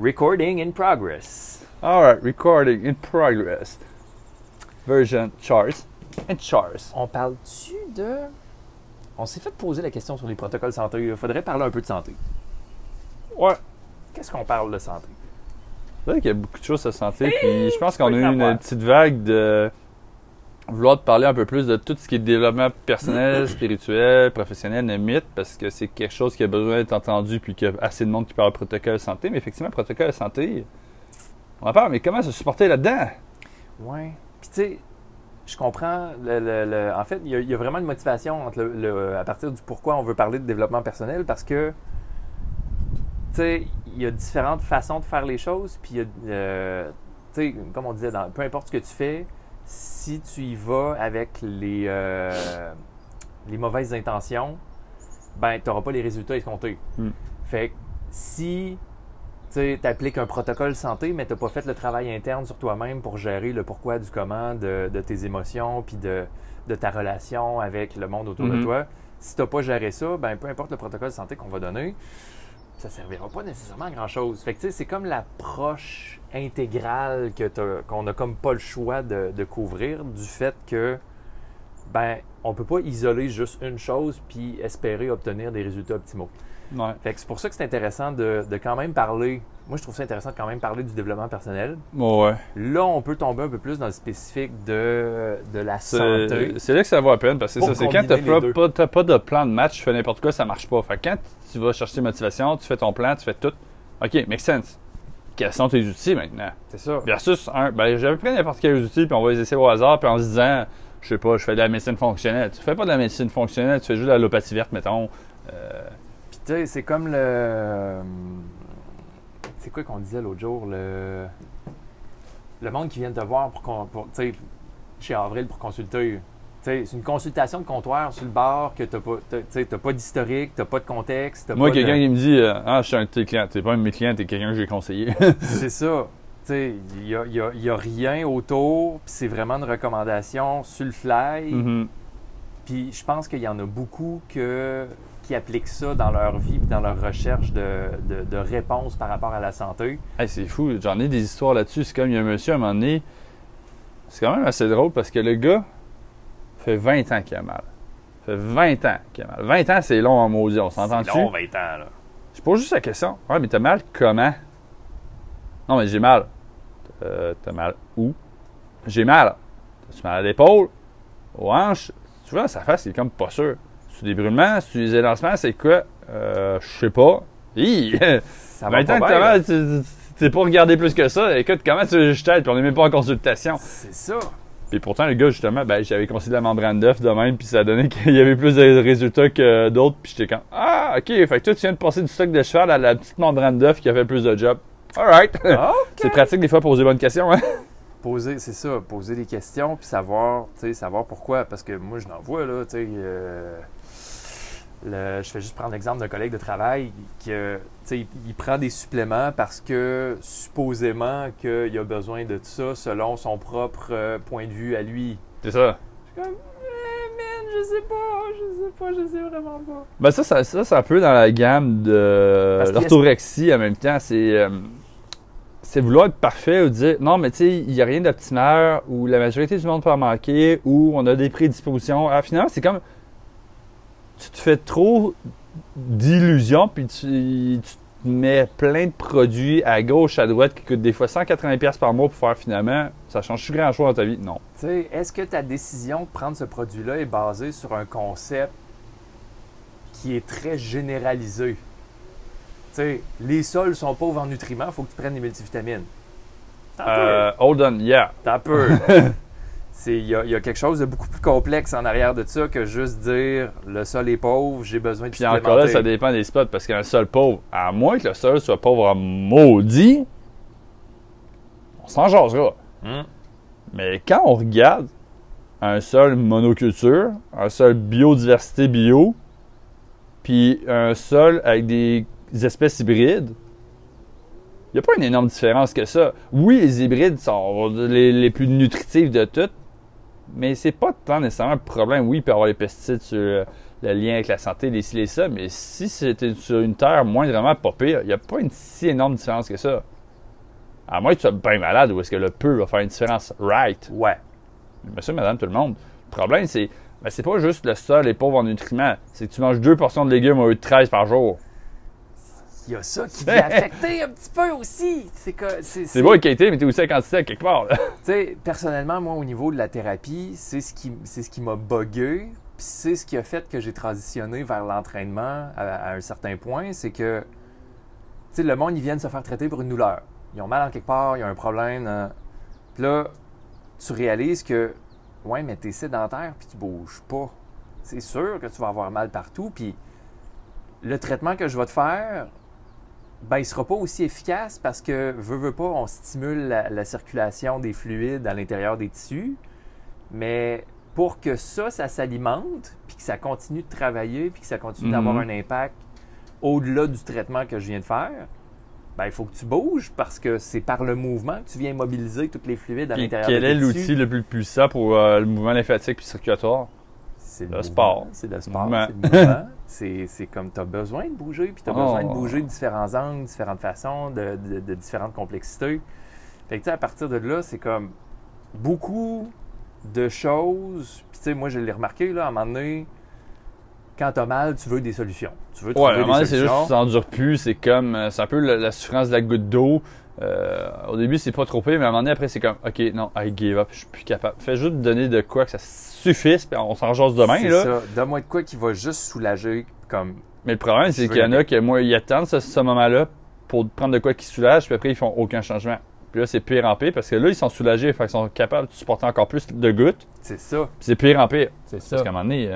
Recording in progress. Alright, recording in progress. Version chars and chars. On parle-tu de? On s'est fait poser la question sur les protocoles santé. Il faudrait parler un peu de santé. Ouais. Qu'est-ce qu'on parle de santé? C'est vrai qu'il y a beaucoup de choses à santé. Puis je pense qu'on a eu une petite vague de vouloir te parler un peu plus de tout ce qui est développement personnel, spirituel, professionnel, mythe, parce que c'est quelque chose qui a besoin d'être entendu puis qu'il y a assez de monde qui parle de protocole santé. Mais effectivement, protocole santé, on en parle, mais comment se supporter là-dedans? Ouais. Puis tu sais, je comprends. Le, le- le- en fait, il y, a, il y a vraiment une motivation entre le- le- à partir du pourquoi on veut parler de développement personnel parce que, tu sais, il y a différentes façons de faire les choses. Puis, il y a, euh, tu sais, comme on disait, dans, peu importe ce que tu fais, si tu y vas avec les, euh, les mauvaises intentions, ben, tu n'auras pas les résultats escomptés. Mm. Fait que si tu appliques un protocole santé, mais tu n'as pas fait le travail interne sur toi-même pour gérer le pourquoi du comment de, de tes émotions puis de, de ta relation avec le monde autour de Mhm. toi. Si tu n'as pas géré ça, ben, peu importe le protocole santé qu'on va donner, ça servira pas nécessairement à grand-chose. Fait que, c'est comme l'approche intégrale qu'on n'a comme pas le choix de, de couvrir du fait que ben on peut pas isoler juste une chose puis espérer obtenir des résultats optimaux. Ouais. Fait que c'est pour ça que c'est intéressant de, de quand même parler. Moi, je trouve ça intéressant de quand même parler du développement personnel. Ouais. Là, on peut tomber un peu plus dans le spécifique de, de la santé. C'est là que ça vaut la peine parce que ça. C'est quand t'as combiner les pas, pas- t'as pas de plan de match, tu fais n'importe quoi, ça marche pas. Fait que quand tu vas chercher motivation, tu fais ton plan, tu fais tout. OK, make sense. Quels sont tes outils maintenant? C'est ça. Versus un, ben j'avais pris n'importe quel outil, puis on va les essayer au hasard, puis en se disant, je sais pas, je fais de la médecine fonctionnelle. Tu fais pas de la médecine fonctionnelle, tu fais juste de l'allopathie verte, mettons. Euh, tu sais, c'est comme le. C'est quoi qu'on disait l'autre jour? Le. Le monde qui vient te voir pour. con- pour- tu chez Avril pour consulter. Tu c'est une consultation de comptoir sur le bar que pas, tu sais, t'as pas d'historique, t'as pas de contexte. moi, pas de- quelqu'un qui me dit, euh, ah, je suis un de tes clients, t'es pas un de mes clients, t'es quelqu'un que j'ai conseillé. C'est ça. Tu sais, il n'y a, y a- y a rien autour, puis c'est vraiment une recommandation sur le fly. Mhm. Puis je pense qu'il y en a beaucoup que, qui appliquent ça dans leur vie, dans leur recherche de, de, de réponses par rapport à la santé. Hey, c'est fou, j'en ai des histoires là-dessus. C'est comme il y a un monsieur à un moment donné. C'est quand même assez drôle parce que le gars fait 20 ans qu'il a mal. fait 20 ans qu'il a mal. 20 ans, c'est long en maudit, on s'entend-tu? C'est long, 20 ans, là. Je pose juste la question. Ouais, mais t'as mal comment? Non, mais j'ai mal. Euh, t'as mal où? J'ai mal. T'as-tu mal à l'épaule? Aux hanches? Tu vois, sa face, il est comme pas sûr. C'est des brûlements? C'est des élancements? C'est quoi? Euh, je sais pas. Hi! Ça va 20 pas que tu pas regardé plus que ça. Écoute, comment tu veux que je t'aide? Puis on n'est même pas en consultation. C'est ça. Puis pourtant, le gars, justement, ben, j'avais conseillé la membrane d'œuf de même, puis ça a donné qu'il y avait plus de résultats que d'autres. Puis j'étais comme, ah, ok, fait que toi, tu viens de passer du stock de cheval à la petite membrane d'œuf qui a fait plus de job. Alright! Ah, C'est pratique des fois poser bonnes questions, hein? Poser, c'est ça, poser des questions, puis savoir, savoir pourquoi. Parce que moi, je n'en vois, là, tu sais. euh, le- je fais juste prendre l'exemple d'un collègue de travail qui, euh, il, il prend des suppléments parce que supposément qu'il a besoin de tout ça selon son propre euh, point de vue à lui. C'est ça. Je suis comme, eh, man, je sais pas, je sais pas, je sais vraiment pas. Ben ça, ça, ça c'est un peu dans la gamme de l'orthorexie en même temps. C'est euh, c'est vouloir être parfait ou dire non, mais tu sais, il n'y a rien d'optimal ou la majorité du monde peut en manquer ou on a des prédispositions. Ah, finalement, c'est comme tu te fais trop d'illusions puis tu, tu te mets plein de produits à gauche, à droite qui coûtent des fois 180$ par mois pour faire finalement, ça change grand chose dans ta vie? Non. Tu sais, est-ce que ta décision de prendre ce produit-là est basée sur un concept qui est très généralisé? Tu sais, les sols sont pauvres en nutriments, il faut que tu prennes des multivitamines. T'as. Euh, hold on, yeah. T'as peu. Il y, a- il y a quelque chose de beaucoup plus complexe en arrière de ça que juste dire le sol est pauvre, j'ai besoin de Puis encore là, ça dépend des spots parce qu'un sol pauvre, à moins que le sol soit pauvre en maudit, on s'en jasera. Hum. Mais quand on regarde un sol monoculture, un sol biodiversité bio, puis un sol avec des espèces hybrides, il n'y a pas une énorme différence que ça. Oui, les hybrides sont les, les plus nutritifs de toutes, mais c'est pas tant nécessairement un problème. Oui, il peut y avoir les pesticides sur, le lien avec la santé, les ci, les ça. Mais si c'était sur une terre moindrement pas pire, il n'y a pas une si énorme différence que ça. À moins que tu sois bien malade ou est-ce que le peu va faire une différence right? Ouais. Monsieur, madame, tout le monde. Le problème, c'est ben, c'est pas juste le sol les pauvres en nutriments. C'est que tu manges deux portions de légumes au lieu de 13 par jour. Il y a ça qui vient affecter un petit peu aussi. C'est que c'est C'est beau la qualité, mais t'es aussi la quantité à quelque part. là. Tu sais, personnellement, moi, au niveau de la thérapie, c'est ce qui, c'est ce qui m'a bugué, puis c'est ce qui a fait que j'ai transitionné vers l'entraînement à, à un certain point, c'est que, tu sais, le monde, ils viennent se faire traiter pour une douleur. Ils ont mal en quelque part, il y a un problème. hein. Puis là, tu réalises que, ouais, mais t'es sédentaire, puis tu bouges pas. C'est sûr que tu vas avoir mal partout, puis le traitement que je vais te faire, ben, il sera pas aussi efficace parce que, veut, veut pas, on stimule la, la circulation des fluides à l'intérieur des tissus. Mais pour que ça, ça s'alimente, puis que ça continue de travailler, puis que ça continue Mhm. d'avoir un impact au-delà du traitement que je viens de faire, ben, il faut que tu bouges parce que c'est par le mouvement que tu viens mobiliser tous les fluides à l'intérieur quel de est tes l'outil tissus. le plus puissant pour euh, le mouvement lymphatique puis circulatoire? C'est Le sport. C'est le sport, c'est le mouvement. C'est comme tu as besoin de bouger, puis tu as Oh. besoin de bouger de différents angles, différentes façons, de, de- de différentes complexités. Fait que tu sais, à partir de là, c'est comme beaucoup de choses. Puis tu sais, moi, je l'ai remarqué, là, à un moment donné, quand tu as mal, tu veux des solutions. Tu veux Ouais, trouver donné, des c'est juste que solutions. tu t'endures plus. C'est comme, euh, c'est un peu la, la souffrance de la goutte d'eau. Euh, au début, c'est pas trop pire, mais à un moment donné, après, c'est comme, OK, non, I give up, je suis plus capable. Fais juste donner de quoi que ça suffise, puis on s'en jase demain, C'est là. ça. Donne-moi de quoi qui va juste soulager, comme Mais le problème, c'est qu'il y en a que, moi, ils attendent ce, ce moment-là pour prendre de quoi qui soulage, puis après, ils font aucun changement. Puis là, c'est pire en pire, parce que là, ils sont soulagés, fait qu'ils sont capables de supporter encore plus de gouttes, c'est ça. puis c'est pire en pire. C'est Parce qu'à un moment donné,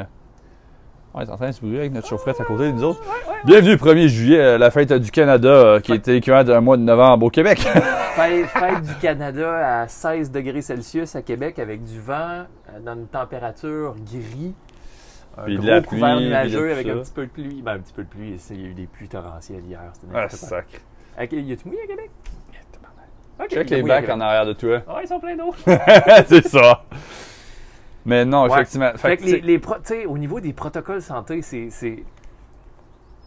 on est en train de se bouger avec notre chaufferette à côté de nous autres. Bienvenue le 1er juillet, la fête du Canada, euh, qui était équivalent d'un mois de novembre au Québec. Fête, fête du Canada à 16 degrés Celsius à Québec avec du vent euh, dans une température gris. Un Puis de gros la couvert pluie, nuageux de avec un petit peu de pluie. Ben, un petit peu de pluie. Il y a eu des pluies torrentielles hier. C'était ah. Ok, y a-tu mouillé à Québec? Ok, Check les bacs en arrière de toi. Ah, ils sont pleins d'eau. c'est ça. Mais non, Ouais. effectivement. Fait Fait que les, pro- au niveau des protocoles santé, c'est.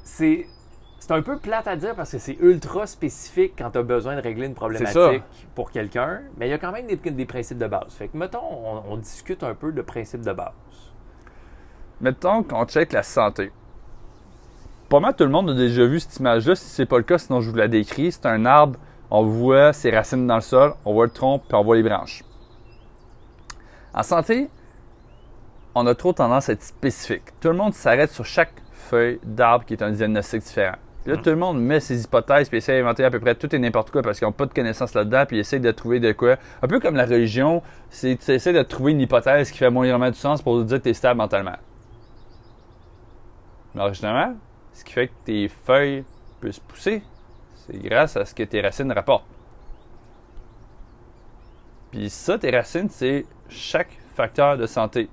C'est un peu plate à dire parce que c'est ultra spécifique quand tu as besoin de régler une problématique pour quelqu'un, mais il y a quand même des, des principes de base. Fait que, mettons, on, on discute un peu de principes de base. mettons qu'on check la santé. Pas mal tout le monde a déjà vu cette image-là. Si c'est pas le cas, sinon je vous la décris. C'est un arbre, on voit ses racines dans le sol, on voit le tronc, puis on voit les branches. En santé, on a trop tendance à être spécifique. Tout le monde s'arrête sur chaque feuille d'arbre qui est un diagnostic différent. Puis Là, tout le monde met ses hypothèses puis essaie d'inventer à peu près tout et n'importe quoi parce qu'ils n'ont pas de connaissances là-dedans puis ils essaient de trouver de quoi. Un peu comme la religion, c'est tu essaies de trouver une hypothèse qui fait moyennement du sens pour dire que tu es stable mentalement. Mais originalement, ce qui fait que tes feuilles puissent pousser, c'est grâce à ce que tes racines rapportent. Puis ça, tes racines, c'est chaque facteur de santé.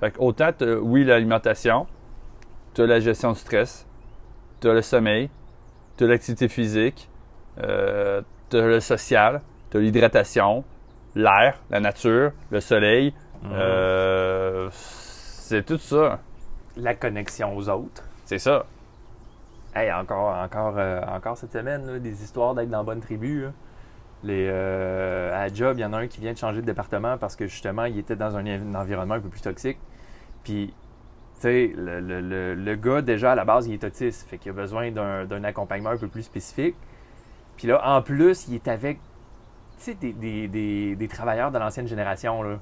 Fait que autant, oui, l'alimentation, tu as la gestion du stress, tu as le sommeil, tu as l'activité physique, euh, tu as le social, tu as l'hydratation, l'air, la nature, le soleil. Euh, c'est tout ça. La connexion aux autres. C'est ça. Hey, encore, encore, euh, encore cette semaine, là, des histoires d'être dans la bonne tribu. là. Les, euh, à job, il y en a un qui vient de changer de département parce que justement, il était dans un, environnement un peu plus toxique. Puis, tu sais, le, le- le- gars, déjà, à la base, il est autiste. Fait qu'il a besoin d'un accompagnement un peu plus spécifique. Puis là, en plus, il est avec, tu sais, des, des- des- travailleurs de l'ancienne génération, là.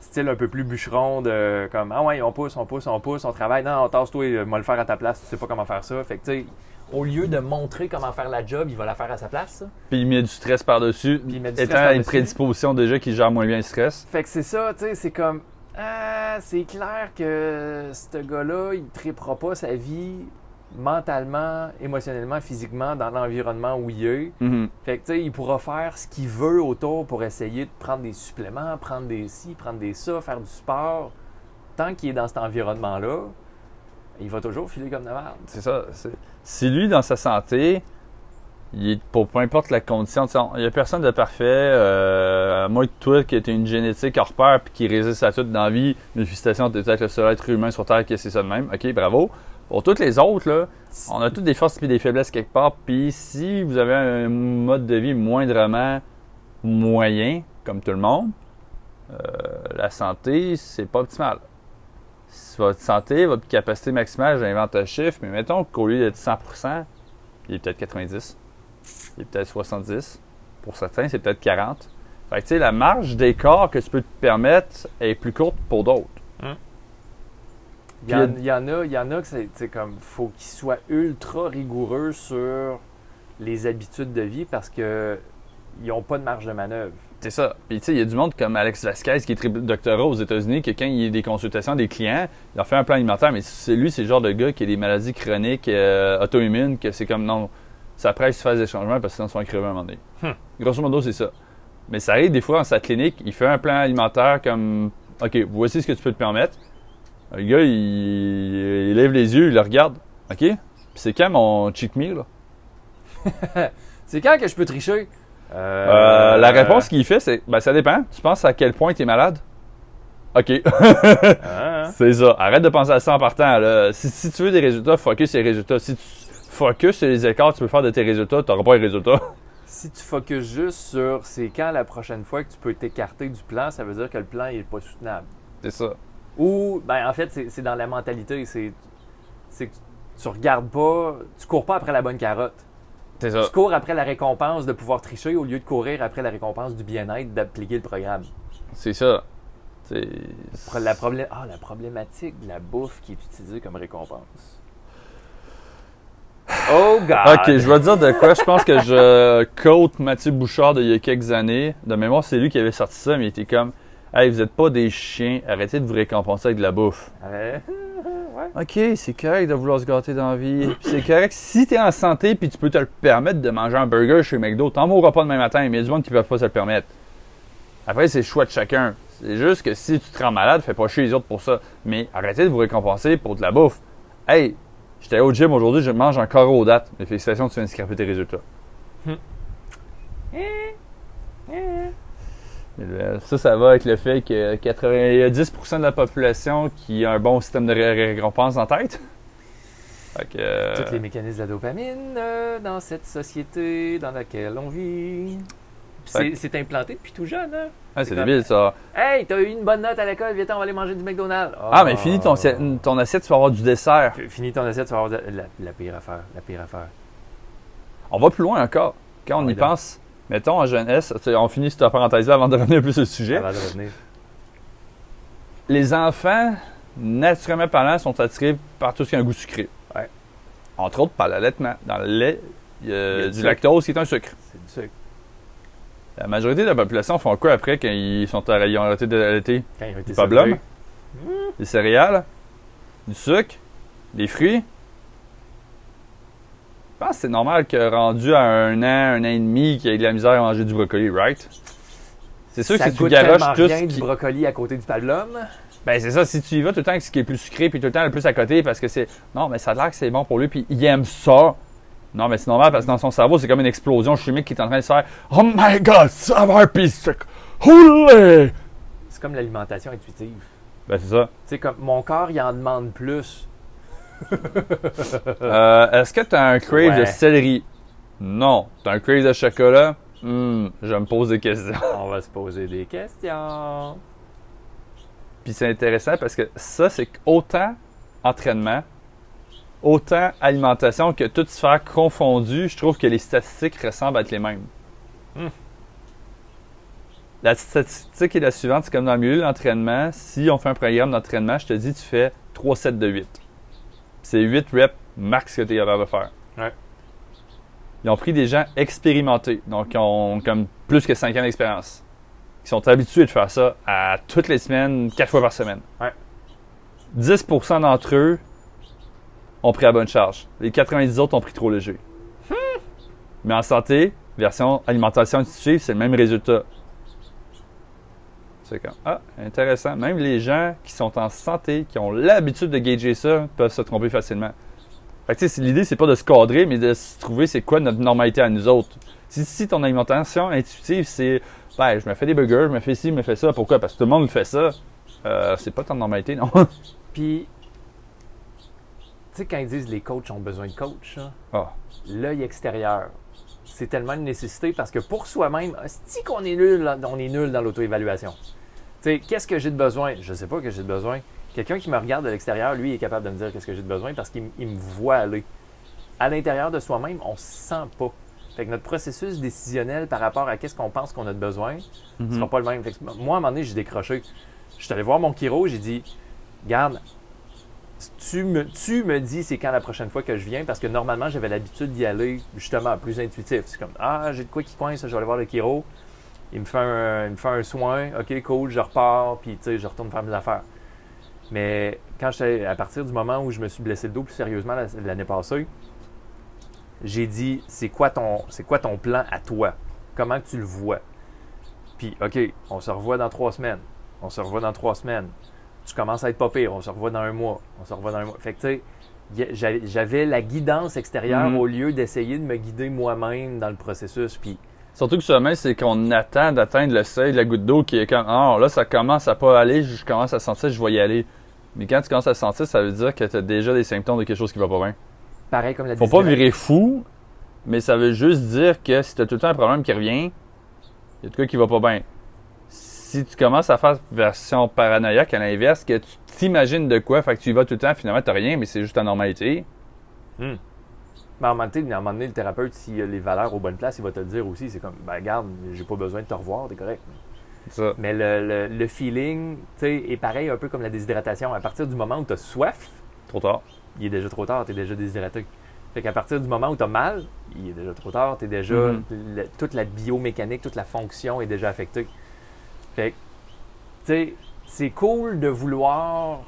Style un peu plus bûcheron, de comme, ah ouais, on pousse, on pousse, on pousse, on travaille. Non, tasse-toi, euh, moi le faire à ta place, tu sais pas comment faire ça. Fait que, tu sais, au lieu de montrer comment faire la job, il va la faire à sa place. Puis il met du stress par-dessus. Puis il met du stress Étant à une prédisposition déjà qui gère moins bien le stress. Fait que c'est ça, tu sais, c'est comme, ah, c'est clair que ce gars-là, il ne tripera pas sa vie mentalement, émotionnellement, physiquement dans l'environnement où il est. Mhm. Fait que, tu sais, il pourra faire ce qu'il veut autour pour essayer de prendre des suppléments, prendre des ci, prendre des ça, faire du sport. Tant qu'il est dans cet environnement-là, il va toujours filer comme de merde. C'est ça. Si lui, dans sa santé, il est- pour peu importe la condition, il n'y a personne de parfait. Euh, à moins que toi, qui as une génétique hors pair puis qui résiste à tout dans la vie, une félicitation, t'es peut-être le seul être humain sur Terre qui c'est ça de même? OK, bravo. Pour toutes les autres, là, on a toutes des forces et des faiblesses quelque part. Puis si vous avez un mode de vie moindrement moyen, comme tout le monde, euh, la santé, c'est pas optimal. Si votre santé, votre capacité maximale, j'invente un chiffre, mais mettons qu'au lieu d'être 100%, il est peut-être 90, il est peut-être 70. Pour certains, c'est peut-être 40. Fait que, tu sais, la marge d'écart que tu peux te permettre est plus courte pour d'autres. Il y, en, il y en a, il y en a que c'est comme faut qu'ils soient ultra rigoureux sur les habitudes de vie parce que ils n'ont pas de marge de manœuvre. C'est ça. Puis tu sais, il y a du monde comme Alex Vasquez qui est triple doctorat aux États-Unis, que quand il y a des consultations des clients, il leur fait un plan alimentaire, mais c'est lui, c'est le genre de gars qui a des maladies chroniques euh, auto-immunes, que c'est comme non, ça presse faire des changements parce que sinon ils font crever à un moment donné. Hmm. Grosso modo, c'est ça. Mais ça arrive des fois dans sa clinique, il fait un plan alimentaire comme OK, voici ce que tu peux te permettre. Le gars, il, il lève les yeux, il le regarde. OK? Puis c'est quand mon cheat meal? là? C'est quand que je peux tricher? Euh, la réponse qu'il fait, c'est ben, ça dépend. Tu penses à quel point tu es malade? OK. Hein? c'est ça. Arrête de penser à ça en partant. Là. Si, si tu veux des résultats, focus sur les résultats. Si tu focus sur les écarts tu peux faire de tes résultats, tu n'auras pas les résultats. Si tu focuses juste sur c'est quand la prochaine fois que tu peux t'écarter du plan, ça veut dire que le plan n'est pas soutenable. C'est ça. Ou, ben en fait, c'est dans la mentalité. C'est c'est que tu, tu regardes pas, tu cours pas après la bonne carotte. C'est ça. Tu cours après la récompense de pouvoir tricher au lieu de courir après la récompense du bien-être d'appliquer le programme. C'est ça. C'est- La, problé- ah, la problématique de la bouffe qui est utilisée comme récompense. Oh God! Ok, je vais te dire de quoi. Je pense que je quote Mathieu Bouchard d'il y a quelques années. De mémoire, c'est lui qui avait sorti ça, mais il était comme Hey, vous êtes pas des chiens, arrêtez de vous récompenser avec de la bouffe. Ouais. Ok, c'est correct de vouloir se gâter dans la vie. C'est correct si t'es en santé puis tu peux te le permettre de manger un burger chez McDo. T'en mourras pas demain matin, mais il y a du monde qui ne peut pas se le permettre. Après, c'est le choix de chacun. C'est juste que si tu te rends malade, fais pas chier les autres pour ça. Mais arrêtez de vous récompenser pour de la bouffe. Hey, j'étais au gym aujourd'hui, je mange encore aux dates. Mais félicitations, tu viens de scraper tes résultats. Mais, euh, Ça, ça va avec le fait que 90% de la population qui a un bon système de ré- récompense en tête. Euh, Tous les mécanismes de la dopamine euh, dans cette société dans laquelle on vit. C'est implanté depuis tout jeune, hein? ah, c'est débile ça. Hey, t'as eu une bonne note à l'école, viens on va aller manger du McDonald's. Ah, mais finis ton, assi- ton assiette, tu vas avoir du dessert. Finis ton assiette, tu vas avoir de- la, la pire affaire. La pire affaire. On va plus loin encore. Quand on y donc. pense, mettons en jeunesse, on finit cette parenthèse-là avant de revenir plus sur le sujet. Avant de revenir. Les enfants, naturellement parlant, sont attirés par tout ce qui a un goût sucré. Ouais. Entre autres par l'allaitement. Dans le lait, il y a, Il y a du lactose qui est un sucre. C'est du sucre. La majorité de la population font quoi après quand ils, sont, arr- ils ont arrêté d'allaiter? Quand ils ont été. Des céréales, du sucre, des fruits. Je pense que c'est normal que rendu à un an, un an et demi, qu'il y ait de la misère à manger du brocoli, right? C'est sûr Ça que si tu garoches tout rien ce du qui... brocoli à côté du pablum. Ben c'est ça, si tu y vas tout le temps avec ce qui est plus sucré, puis tout le temps le plus à côté, parce que c'est... Non, mais ça a l'air que c'est bon pour lui, puis il aime ça. Non, mais c'est normal, parce que dans son cerveau, c'est comme une explosion chimique qui est en train de se faire « Oh my God, de sucre! Houlé! C'est comme l'alimentation intuitive. » Ben c'est ça. Tu sais, comme mon corps, il en demande plus. Euh, Est-ce que tu as un crave de céleri? Non. Tu as un crave de chocolat? Hmm, je me pose des questions. On va se poser des questions. Puis c'est intéressant parce que ça, c'est autant entraînement, autant alimentation que toute sphère confondue, je trouve que les statistiques ressemblent à être les mêmes. Hmm. La statistique est la suivante, c'est comme dans le milieu de l'entraînement, si on fait un programme d'entraînement, je te dis, tu fais 3 sets de 8. C'est 8 reps max que tu es capable de faire. Ouais. Ils ont pris des gens expérimentés, donc qui ont comme plus que 5 ans d'expérience, qui sont habitués de faire ça à toutes les semaines, 4 fois par semaine. Ouais. 10% d'entre eux ont pris à bonne charge. Les 90 autres ont pris trop léger. Mais en santé, version alimentation intuitive, c'est le même résultat. C'est comme, ah, intéressant. Même les gens qui sont en santé, qui ont l'habitude de gager ça, peuvent se tromper facilement. Fait que, tu sais, c'est- l'idée, c'est pas de se cadrer, mais de se trouver c'est quoi notre normalité à nous autres. Si, si ton alimentation intuitive, c'est, ben, je me fais des burgers, je me fais ci, je me fais ça, pourquoi? Parce que tout le monde fait ça. Euh, c'est pas ton normalité, non? Puis, tu sais, quand ils disent les coachs ont besoin de coach, là, Ah. l'œil extérieur, c'est tellement une nécessité parce que pour soi-même, si qu'on est nul, on est nul dans l'auto-évaluation. Tu sais, qu'est-ce que j'ai de besoin? Je sais pas que j'ai de besoin. Quelqu'un qui me regarde de l'extérieur, lui, est capable de me dire qu'est-ce que j'ai de besoin parce qu'il me voit aller. À l'intérieur de soi-même, on se sent pas. Fait que notre processus décisionnel par rapport à qu'est-ce qu'on pense qu'on a de besoin, ne Mhm. sera pas le même. Fait que moi, à un moment donné, j'ai décroché. Je suis allé voir mon chiro, j'ai dit, garde, tu me, dis c'est quand la prochaine fois que je viens parce que normalement j'avais l'habitude d'y aller justement plus intuitif. C'est comme ah j'ai de quoi qui coince, je vais aller voir le chiro. Il me fait un, il me fait un soin, ok cool, je repars puis tu sais je retourne faire mes affaires. Mais quand à partir du moment où je me suis blessé le dos plus sérieusement la- l'année passée, j'ai dit c'est quoi ton c'est quoi ton plan à toi? Comment tu le vois? Puis ok, on se revoit dans trois semaines. On se revoit dans trois semaines tu commences à être pas pire, on se revoit dans un mois, on se revoit dans un mois. Fait que tu sais, j'avais la guidance extérieure Mhm. au lieu d'essayer de me guider moi-même dans le processus. Puis Surtout que souvent, c'est qu'on attend d'atteindre le seuil de la goutte d'eau qui est comme, ah, là, ça commence à pas aller, je commence à sentir, je vais y aller. Mais quand tu commences à sentir, ça veut dire que tu as déjà des symptômes de quelque chose qui va pas bien. pareil comme la Faut pas virer fou, mais ça veut juste dire que si tu as tout le temps un problème qui revient, il y a de quoi qui va pas bien. Si tu commences à faire version paranoïaque à l'inverse, que tu t'imagines de quoi, fait que tu y vas tout le temps, finalement, t'as rien, mais c'est juste ta normalité. Mais à un moment donné, à un moment donné, le thérapeute, s'il a les valeurs aux bonnes places, il va te le dire aussi. C'est comme, ben regarde, j'ai pas besoin de te revoir, t'es correct. Ça. Mais le, le- le feeling, tu sais, est pareil un peu comme la déshydratation. À partir du moment où tu as soif, Trop tard. il est déjà trop tard, tu es déjà déshydraté. Fait qu'à partir du moment où tu as mal, il est déjà trop tard, tu es déjà. Mhm. le- toute la biomécanique, toute la fonction est déjà affectée. Fait que, tu sais, c'est cool de vouloir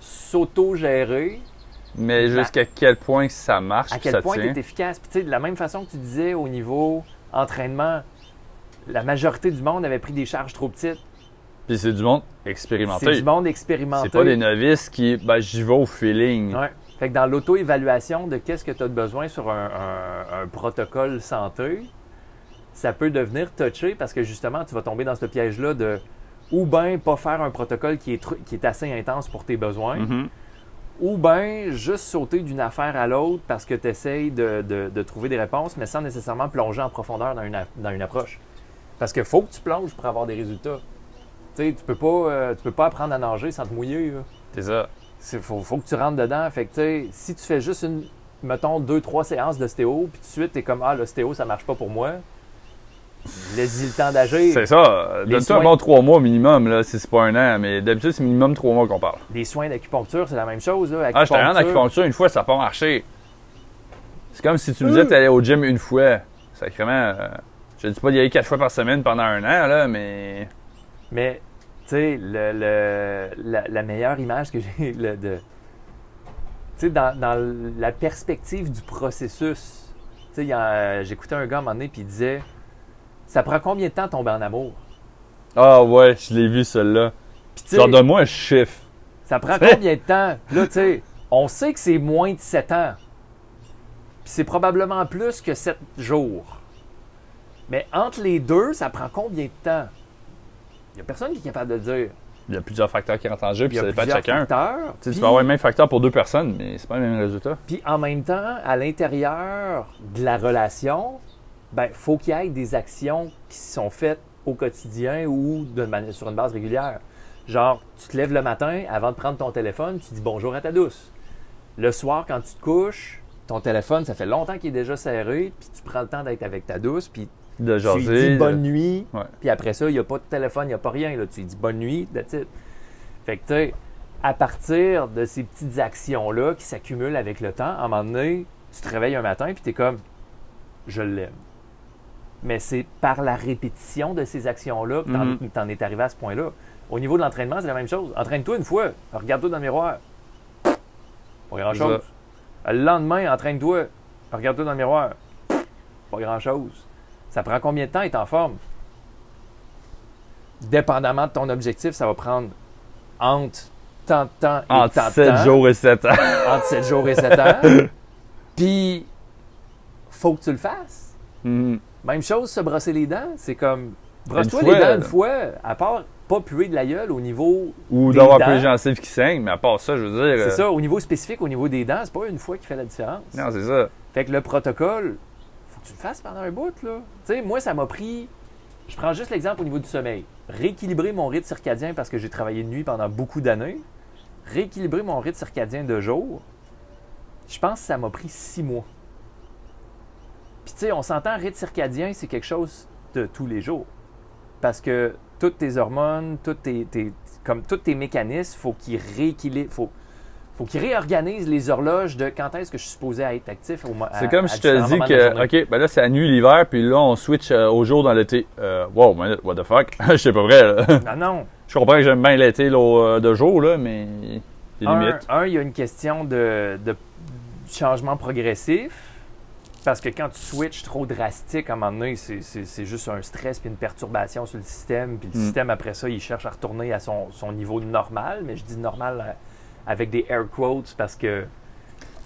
s'auto-gérer, Mais jusqu'à quel point ça marche, à quel ça point tu es efficace. Puis, tu sais, de la même façon que tu disais au niveau entraînement, la majorité du monde avait pris des charges trop petites. Puis c'est du monde C'est expérimenté. du monde expérimenté. C'est pas des novices qui, ben, j'y vais au feeling. Ouais. Fait que dans l'auto-évaluation de qu'est-ce que tu as besoin sur un, un- un protocole santé, ça peut devenir touché parce que justement, tu vas tomber dans ce piège-là de ou bien pas faire un protocole qui est, qui est assez intense pour tes besoins, Mhm. ou bien juste sauter d'une affaire à l'autre parce que tu essayes de, de- de trouver des réponses, mais sans nécessairement plonger en profondeur dans une, dans une approche. Parce qu'il faut que tu plonges pour avoir des résultats. Tu sais, tu peux pas, euh, tu peux pas apprendre à nager sans te mouiller. C'est ça. Il faut, faut que tu rentres dedans. Fait que, tu sais, si tu fais juste une, mettons, deux, trois séances d'ostéo, puis tout de suite, tu es comme, ah, l'ostéo, ça marche pas pour moi. Laisse-y le temps d'agir. C'est ça. Donne-toi un soins- bon trois mois minimum, là, si c'est pas un an. Mais d'habitude, c'est minimum trois mois qu'on parle. Les soins d'acupuncture, c'est la même chose. Là. Ah, j'étais allé en acupuncture une fois, ça n'a pas marché. C'est comme si tu me disais que tu allais au gym une fois. Sacrément. euh, je dis pas d'y aller quatre fois par semaine pendant un an, là, mais. Mais, tu sais, le, le- la, la meilleure image que j'ai de. Tu sais, dans, dans la perspective du processus, tu sais, a- j'écoutais un gars à un moment donné, puis il disait Ça prend combien de temps de tomber en amour? Ah ouais, je l'ai vu, celle-là. Puis, sais, Genre, donne-moi un chiffre. Ça prend combien de temps? Puis là, tu sais, on sait que c'est moins de 7 ans. Puis c'est probablement plus que 7 jours. Mais entre les deux, ça prend combien de temps? Il n'y a personne qui est capable de le dire. Il y a plusieurs facteurs qui rentrent en jeu, puis ça dépend de chacun. facteurs. Tu sais, tu Puis- peux avoir le même facteur pour deux personnes, mais c'est pas le même résultat. Puis en même temps, à l'intérieur de la relation, ben faut qu'il y ait des actions qui sont faites au quotidien ou sur une base régulière. Genre, tu te lèves le matin, avant de prendre ton téléphone, tu dis bonjour à ta douce. Le soir, quand tu te couches, ton téléphone, ça fait longtemps qu'il est déjà serré, puis tu prends le temps d'être avec ta douce, puis De tu lui dis de- bonne nuit, Ouais. puis après ça, il n'y a pas de téléphone, il n'y a pas rien. Là. Tu lui dis bonne nuit, that's it. Fait que, tu sais, à partir de ces petites actions-là qui s'accumulent avec le temps, à un moment donné, tu te réveilles un matin, puis tu es comme, je l'aime. Mais c'est par la répétition de ces actions-là que Mhm. tu en es arrivé à ce point-là. Au niveau de l'entraînement, c'est la même chose. Entraîne-toi une fois, regarde-toi dans le miroir. Pas grand-chose. Le lendemain, entraîne-toi, regarde-toi dans le miroir. Pas grand-chose. Ça prend combien de temps être en forme? Dépendamment de ton objectif, ça va prendre entre tant de temps et Entre tant de 7 temps. jours et 7 ans. Entre 7 jours et 7 ans. Puis, faut que tu le fasses. Mhm. Même chose, se brosser les dents, c'est comme. Brosse-toi les dents une fois, à part pas puer de la gueule au niveau. Ou d'avoir peu les gencives qui saignent, mais à part ça, je veux dire. C'est euh, ça, au niveau spécifique, au niveau des dents, c'est pas une fois qui fait la différence. Non, c'est ça. Fait que le protocole, faut que tu le fasses pendant un bout, là. Tu sais, moi, ça m'a pris. Je prends juste l'exemple au niveau du sommeil. Rééquilibrer mon rythme circadien parce que j'ai travaillé de nuit pendant beaucoup d'années. Rééquilibrer mon rythme circadien de jour. Je pense que ça m'a pris six mois. Puis, tu sais, on s'entend, rythme circadien, c'est quelque chose de tous les jours. Parce que toutes tes hormones, tous tes, tes- comme tous tes mécanismes, faut qu'ils rééquilibrent. Faut, faut qu'ils réorganisent les horloges de quand est-ce que je suis supposé être actif. C'est comme à si je te dis que. OK, ben là, c'est la nuit, l'hiver, puis là, on switch euh, au jour dans l'été. Euh, wow, what the fuck? Je sais pas vrai, là. Non, non. Je comprends que j'aime bien l'été euh, de jour, là, mais des Un, il y a une question de, de changement progressif. Parce que quand tu switches trop drastique, à un moment donné, c'est- juste un stress puis une perturbation sur le système. Puis le Mm. système, après ça, il cherche à retourner à son, son niveau normal. Mais je dis normal euh, avec des air quotes parce que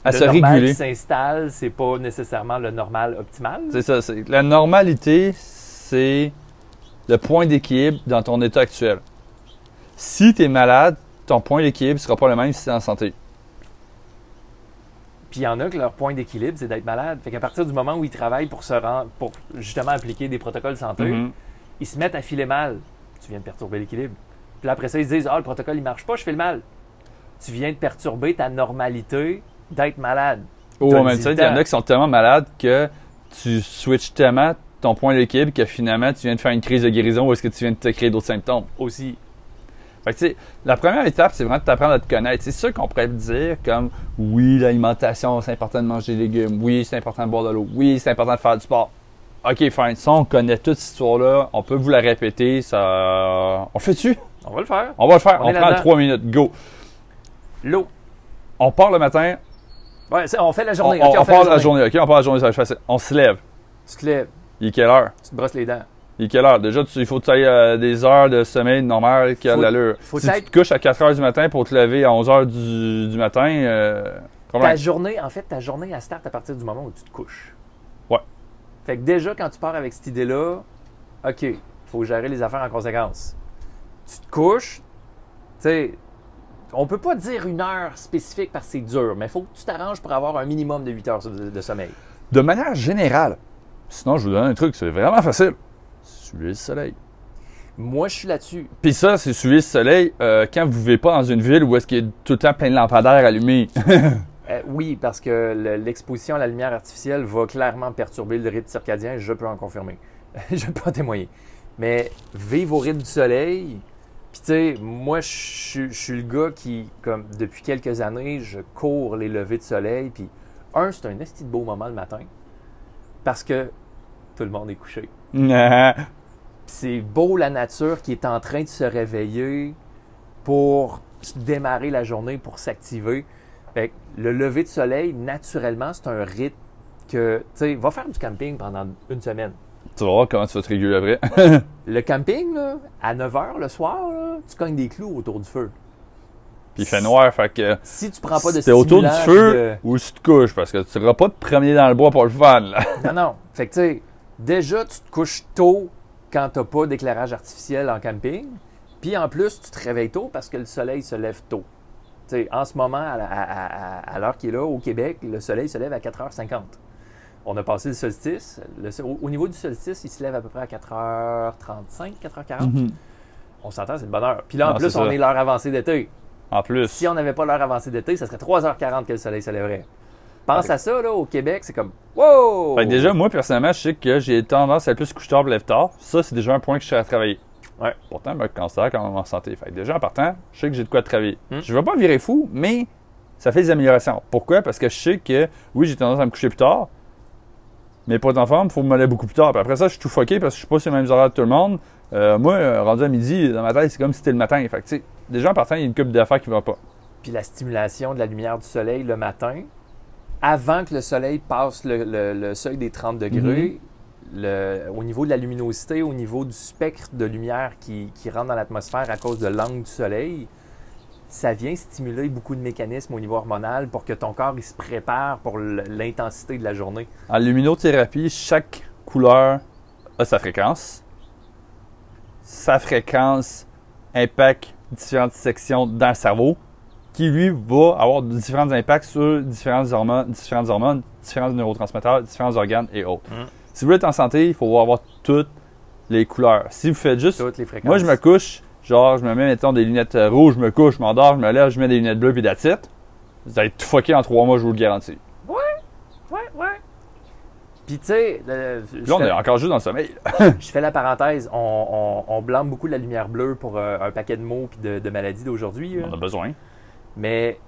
À le se normal réguler. qui s'installe, c'est pas nécessairement le normal optimal. C'est ça. La normalité, c'est le point d'équilibre dans ton état actuel. Si tu es malade, ton point d'équilibre sera pas le même si tu es en santé. Puis il y en a que leur point d'équilibre, c'est d'être malade. Fait qu'à partir du moment où ils travaillent pour se rendre, pour justement appliquer des protocoles santé, Mhm. ils se mettent à filer mal. Tu viens de perturber l'équilibre. Puis après ça, ils se disent Ah, le protocole, il marche pas, je file mal. Tu viens de perturber ta normalité d'être malade. Oh, en même temps, il le y en a qui sont tellement malades que tu switches tellement ton point d'équilibre que finalement, tu viens de faire une crise de guérison ou est-ce que tu viens de te créer d'autres symptômes. Aussi. Fait que, tu sais, la première étape, c'est vraiment de t'apprendre à te connaître. C'est sûr qu'on pourrait te dire comme oui, l'alimentation, c'est important de manger des légumes. Oui, c'est important de boire de l'eau. Oui, c'est important de faire du sport. OK, fine. Ça, on connaît toute cette histoire-là. On peut vous la répéter. Ça... On le fait-tu? On va le faire. On va le faire. On prend trois minutes. Go. L'eau. On part le matin. Ouais, on fait la journée. on- fait part la journée. OK, on part la journée. Ça va être facile. On se lève. Tu te lèves, Il est quelle heure? tu te brosses les dents. Il est quelle heure? Déjà, tu- il faut que tu ailles euh, des heures de sommeil normal qui a de l'allure. faut Si tu te couches à 4 heures du matin pour te lever à 11 heures du, du matin, euh? Ta journée, en fait, ta journée, elle start à partir du moment où tu te couches. Ouais. Fait que déjà, quand tu pars avec cette idée-là, OK, faut gérer les affaires en conséquence. Tu te couches, tu sais, on peut pas dire une heure spécifique parce que c'est dur, mais il faut que tu t'arranges pour avoir un minimum de 8 heures de, de sommeil. De manière générale, sinon je vous donne un truc, c'est vraiment facile. Suivez le soleil. Moi, je suis là-dessus. Puis ça, c'est suivez le soleil euh, quand vous vivez pas dans une ville où est-ce qu'il y a tout le temps plein de lampadaires allumés. Euh, oui, parce que le- l'exposition à la lumière artificielle va clairement perturber le rythme circadien, je peux en confirmer. je peux en témoigner. Mais vivre au rythme du soleil, puis tu sais, moi, je suis- je suis le gars qui, comme depuis quelques années, je cours les levées de soleil, puis un, c'est un esti de beau moment le matin, parce que tout le monde est couché. C'est beau la nature qui est en train de se réveiller pour démarrer la journée, pour s'activer. Fait que le lever de soleil, naturellement, c'est un rythme que, tu sais, va faire du camping pendant une semaine. tu vas voir comment tu vas te réguler après. Le camping, là, à 9 h le soir, là, tu cognes des clous autour du feu. Puis il fait noir, fait que Si tu prends pas de t'es autour du feu ou si tu te couches, parce que tu seras pas te promener dans le bois pour le fun. Là. Non, non. Fait que, tu sais, déjà, tu te couches tôt quand t'as pas d'éclairage artificiel en camping. Puis en plus, tu te réveilles tôt parce que le soleil se lève tôt. Tu en ce moment, à, la- à- à- à l'heure qui est là, au Québec, le soleil se lève à 4h50. On a passé le solstice. Le au, au niveau du solstice, il se lève à peu près à 4h35, 4h40. On s'entend, c'est de bonne heure. Puis là, en Non, plus, on est l'heure avancée d'été. En plus. Si on n'avait pas l'heure avancée d'été, ça serait 3h40 que le soleil se lèverait. Pense à ça, là, au Québec, c'est comme Wow! Fait que déjà, moi, personnellement, je sais que j'ai tendance à plus couche tard, lève tard. Ça, c'est déjà un point que je suis à travailler. Ouais. Pourtant, me considère quand même en santé. Fait que déjà, en partant, je sais que j'ai de quoi travailler. Hmm. Je veux pas virer fou, mais ça fait des améliorations. Pourquoi? Parce que je sais que, oui, j'ai tendance à me coucher plus tard, mais pour être en forme, il faut me lever beaucoup plus tard. Puis après ça, je suis tout fucké parce que je suis pas sur les mêmes horaires que tout le monde. Euh, moi, rendu à midi, dans ma tête, c'est comme si c'était le matin. Fait que, déjà, en partant, il y a une coupe d'affaires qui va pas. Puis la stimulation de la lumière du soleil le matin, avant que le soleil passe le, le- le seuil des 30 degrés, le- au niveau de la luminosité, au niveau du spectre de lumière qui, qui rentre dans l'atmosphère à cause de l'angle du soleil, ça vient stimuler beaucoup de mécanismes au niveau hormonal pour que ton corps il se prépare pour l'intensité de la journée. En luminothérapie, chaque couleur a sa fréquence. Sa fréquence impacte différentes sections dans le cerveau qui, lui, va avoir différents impacts sur différentes hormones, différentes, hormones, différents neurotransmetteurs, différents organes et autres. Mm. Si vous voulez être en santé, il faut avoir toutes les couleurs. Si vous faites juste Toutes les fréquences. moi, je me couche, genre, je me mets, mettons, des lunettes euh, rouges, je me couche, je m'endors, je me lève, je mets des lunettes bleues puis it. Vous allez tout fucké en trois mois, je vous le garantis. Ouais, ouais. Puis tu sais, Puis là, on fais, est encore juste dans le sommeil. je fais la parenthèse, on, on, on blâme beaucoup la lumière bleue pour euh, un paquet de mots et de, de maladies d'aujourd'hui. On a besoin. Mais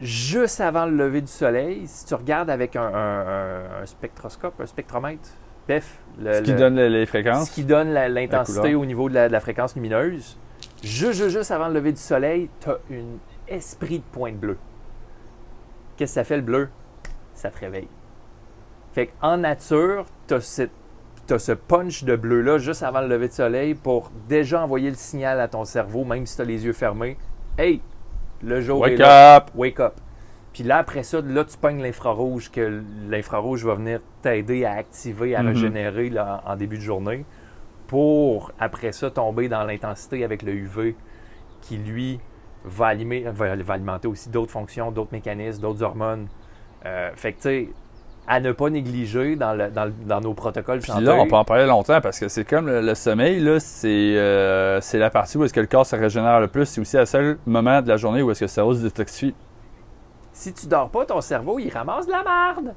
juste avant le lever du soleil, si tu regardes avec un, un- un- un spectroscope, un spectromètre, bref, le- Ce qui le- donne les, fréquences. ce qui donne l'intensité au niveau de la, de la fréquence lumineuse, juste, juste, avant le lever du soleil, tu as un esprit de pointe bleue. Qu'est-ce que ça fait le bleu? Ça te réveille. Fait qu'en nature, tu as, ce punch de bleu-là juste avant le lever du soleil pour déjà envoyer le signal à ton cerveau, même si tu as les yeux fermés. Hey, le jour est Wake là. up! Wake up. Puis là, après ça, là, tu pognes l'infrarouge, que l'infrarouge va venir t'aider à activer, à Mhm. régénérer là, en début de journée, pour après ça tomber dans l'intensité avec le UV, qui lui va, allumer- va- va alimenter aussi d'autres fonctions, d'autres mécanismes, d'autres hormones. Euh, fait que tu sais, à ne pas négliger dans, le- dans le- dans nos protocoles Puis santé. là, on peut en parler longtemps parce que c'est comme le, le sommeil, là, c'est euh, c'est la partie où est-ce que le corps se régénère le plus. C'est aussi le seul moment de la journée où est-ce que le cerveau se détoxifie. Si tu dors pas, ton cerveau, il ramasse de la merde.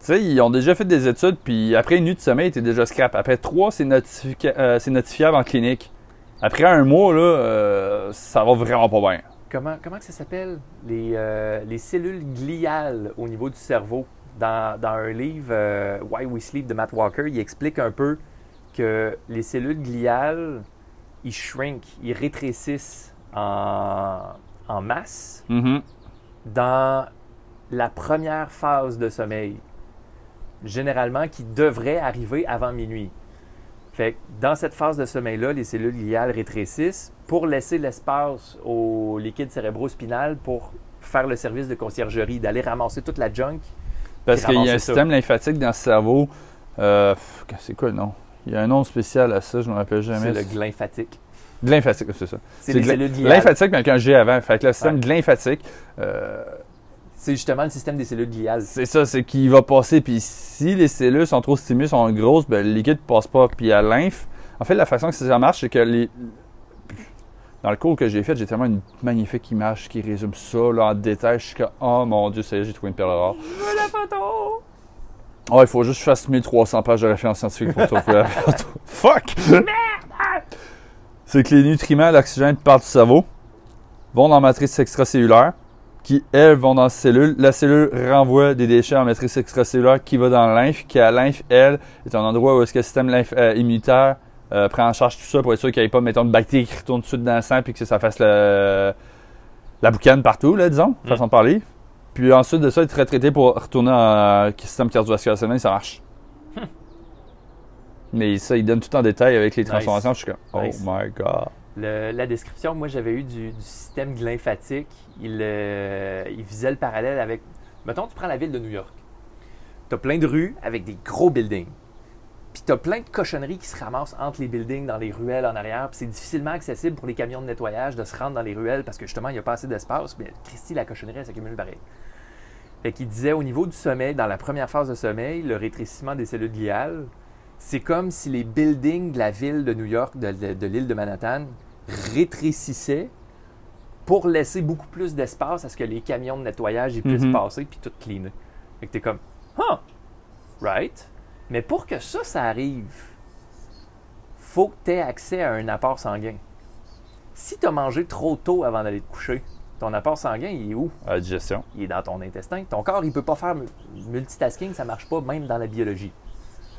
Tu sais, ils ont déjà fait des études, puis après une nuit de sommeil, t'es déjà scrap. Après trois, c'est euh, c'est notifiable en clinique. Après un mois, là, euh, ça va vraiment pas bien. Comment, comment que ça s'appelle? Les, euh, les cellules gliales au niveau du cerveau. Dans, dans un livre, euh, Why We Sleep de Matt Walker, il explique un peu que les cellules gliales, ils shrink, ils rétrécissent en, en masse Mhm. dans la première phase de sommeil. Généralement, qui devrait arriver avant minuit. Fait que dans cette phase de sommeil-là, les cellules gliales rétrécissent pour laisser l'espace au liquide cérébro-spinal pour faire le service de conciergerie, d'aller ramasser toute la junk. Parce qu'il y a un ça. système lymphatique dans le cerveau. Euh, c'est quoi le nom? Il y a un nom spécial à ça, je ne me rappelle C'est jamais. le lymphatique. De lymphatique, c'est ça. C'est C'est les cellules gliales. Lymphatique, mais avec un G avant. Fait que le système Ouais. de lymphatique, euh, C'est justement le système des cellules gliales. c'est ça, c'est qu'il va passer. Puis si les cellules sont trop stimulées, sont grosses, ben, le liquide ne passe pas. Puis à lymphe, en fait, la façon que ça marche, c'est que les. Dans le cours que j'ai fait, j'ai tellement une magnifique image qui résume ça là, en détail. Je suis comme, oh mon dieu, ça y est, j'ai trouvé une perle rare. Je veux la photo! Oh, il faut juste que je fasse 1300 pages de référence scientifique pour trouver la photo. Fuck! C'est que les nutriments, l'oxygène partent du cerveau, vont dans la matrice extracellulaire, qui, elles, vont dans la cellule. La cellule renvoie des déchets en matrice extracellulaire qui va dans le lymphe, qui, à lymphe, elle, est un endroit où est-ce que le système lymph- euh, immunitaire euh, prend en charge tout ça pour être sûr qu'il n'y ait pas, mettons, de bactéries qui retournent tout de suite dans le sang puis que ça fasse le- la boucane partout, là, disons, Mm. façon de parler. Puis ensuite de ça, être retraité pour retourner en euh, système cardiovasculaire semaine, ça marche. Mais ça, il donne tout en détail avec les Nice. transformations. Je suis comme, oh Nice. my god. Le- la description moi j'avais du, du système lymphatique, il, euh, il visait le parallèle avec. Mettons, tu prends la ville de New York. Tu as plein de rues avec des gros buildings. Puis tu as plein de cochonneries qui se ramassent entre les buildings, dans les ruelles en arrière. Puis c'est difficilement accessible pour les camions de nettoyage de se rendre dans les ruelles parce que justement, il n'y a pas assez d'espace. Mais Christy, la cochonnerie, elle s'accumule pareil. Fait qu'il disait au niveau du sommeil, dans la première phase de sommeil, le rétrécissement des cellules gliales, c'est comme si les buildings de la ville de New York, de, de- de l'île de Manhattan, rétrécissait pour laisser beaucoup plus d'espace à ce que les camions de nettoyage ils puissent passer puis tout cleaner. Fait que t'es comme, huh, right? Mais pour que ça, ça arrive, faut que tu aies accès à un apport sanguin. Si tu as mangé trop tôt avant d'aller te coucher, ton apport sanguin, il est où? À la digestion. Il est dans ton intestin. Ton corps, il peut pas faire mu- multitasking, ça marche pas même dans la biologie.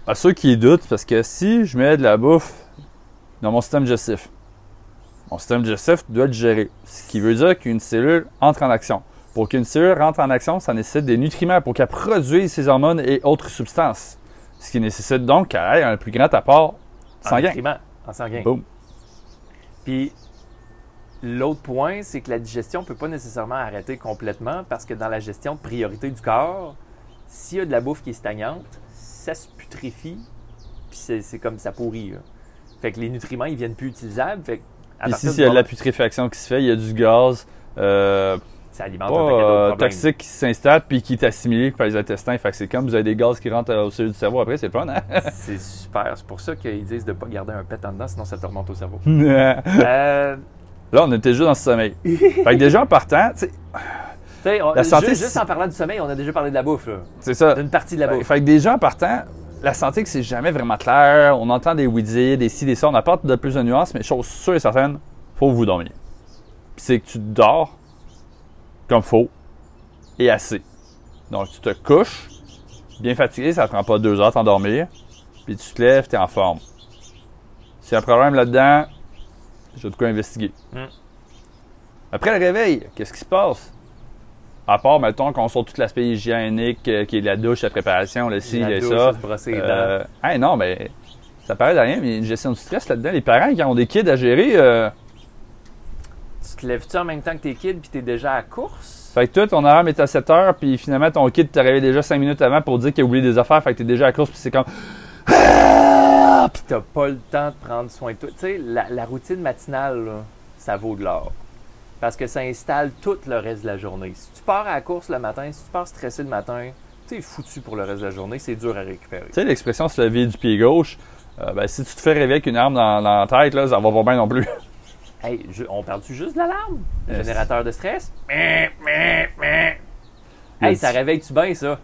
À ceux qui doutent, parce que si je mets de la bouffe dans mon système digestif, mon système digestif doit être géré. Ce qui veut dire qu'une cellule entre en action. Pour qu'une cellule rentre en action, ça nécessite des nutriments pour qu'elle produise ses hormones et autres substances. Ce qui nécessite donc qu'elle ait un plus grand apport En sanguin. nutriments, en sanguin. Boum. Puis, l'autre point, c'est que la digestion ne peut pas nécessairement arrêter complètement parce que dans la gestion de priorité du corps, s'il y a de la bouffe qui est stagnante, ça se putréfie, puis c'est, comme ça pourrit. là. Fait que les nutriments, ils viennent plus utilisables. Fait que à Puis partir si du il y a de la putréfaction qui se fait, il y a du gaz euh, ça alimente pas un paquet d'autres euh, toxique qui s'installe puis qui est assimilé par les intestins. Fait que c'est comme vous avez des gaz qui rentrent euh, au cellules du cerveau après, c'est le fun, hein? C'est super. C'est pour ça qu'ils disent de ne pas garder un pet en dedans, sinon ça te remonte au cerveau. Là, Euh, on était juste dans le sommeil. fait que déjà en partant, tu sais, on- La santé, juste, en parlant du sommeil, on a déjà parlé de la bouffe, là. c'est ça. D'une partie de la bouffe. fait que déjà en partant, la santé que c'est jamais vraiment clair. On entend des oui-dire, des ci, des ça. On apporte de plus de nuances, mais chose sûre et certaine, faut que vous dormiez. Puis c'est que tu dors comme faut et assez. Donc tu te couches, bien fatigué, ça prend pas deux heures à t'endormir. Puis tu te lèves, tu es en forme. S'il y a un problème là-dedans, j'ai de quoi investiguer. Mm. Après le réveil, qu'est-ce qui se passe? À part, mettons, qu'on sort tout l'aspect hygiénique, euh, qui est la douche, la préparation, le ci, le ça. se brosser les dents. Euh, hey, non, mais ça paraît de rien, mais il y a une gestion du stress là-dedans. Les parents qui ont des kids à gérer, euh, Tu te lèves-tu en même temps que tes kids puis t'es déjà à la course? fait que toi, ton alarme est à 7 heures, puis finalement, ton kid t'a réveillé déjà 5 minutes avant pour dire qu'il a oublié des affaires, fait que t'es déjà à la course, puis c'est comme. Puis t'as pas le temps de prendre soin de toi. Tu sais, la, la routine matinale, là, ça vaut de l'or. Parce que ça installe tout le reste de la journée. Si tu pars à la course le matin, si tu pars stressé le matin, t'es foutu pour le reste de la journée. C'est dur à récupérer. Tu sais, l'expression se lever du pied gauche, euh, ben, si tu te fais réveiller avec une arme dans, dans la tête, là, ça va pas bien non plus. Hey, je- on parle-tu juste de l'alarme? Le Yes. générateur de stress? Hey, ça réveille-tu bien, ça?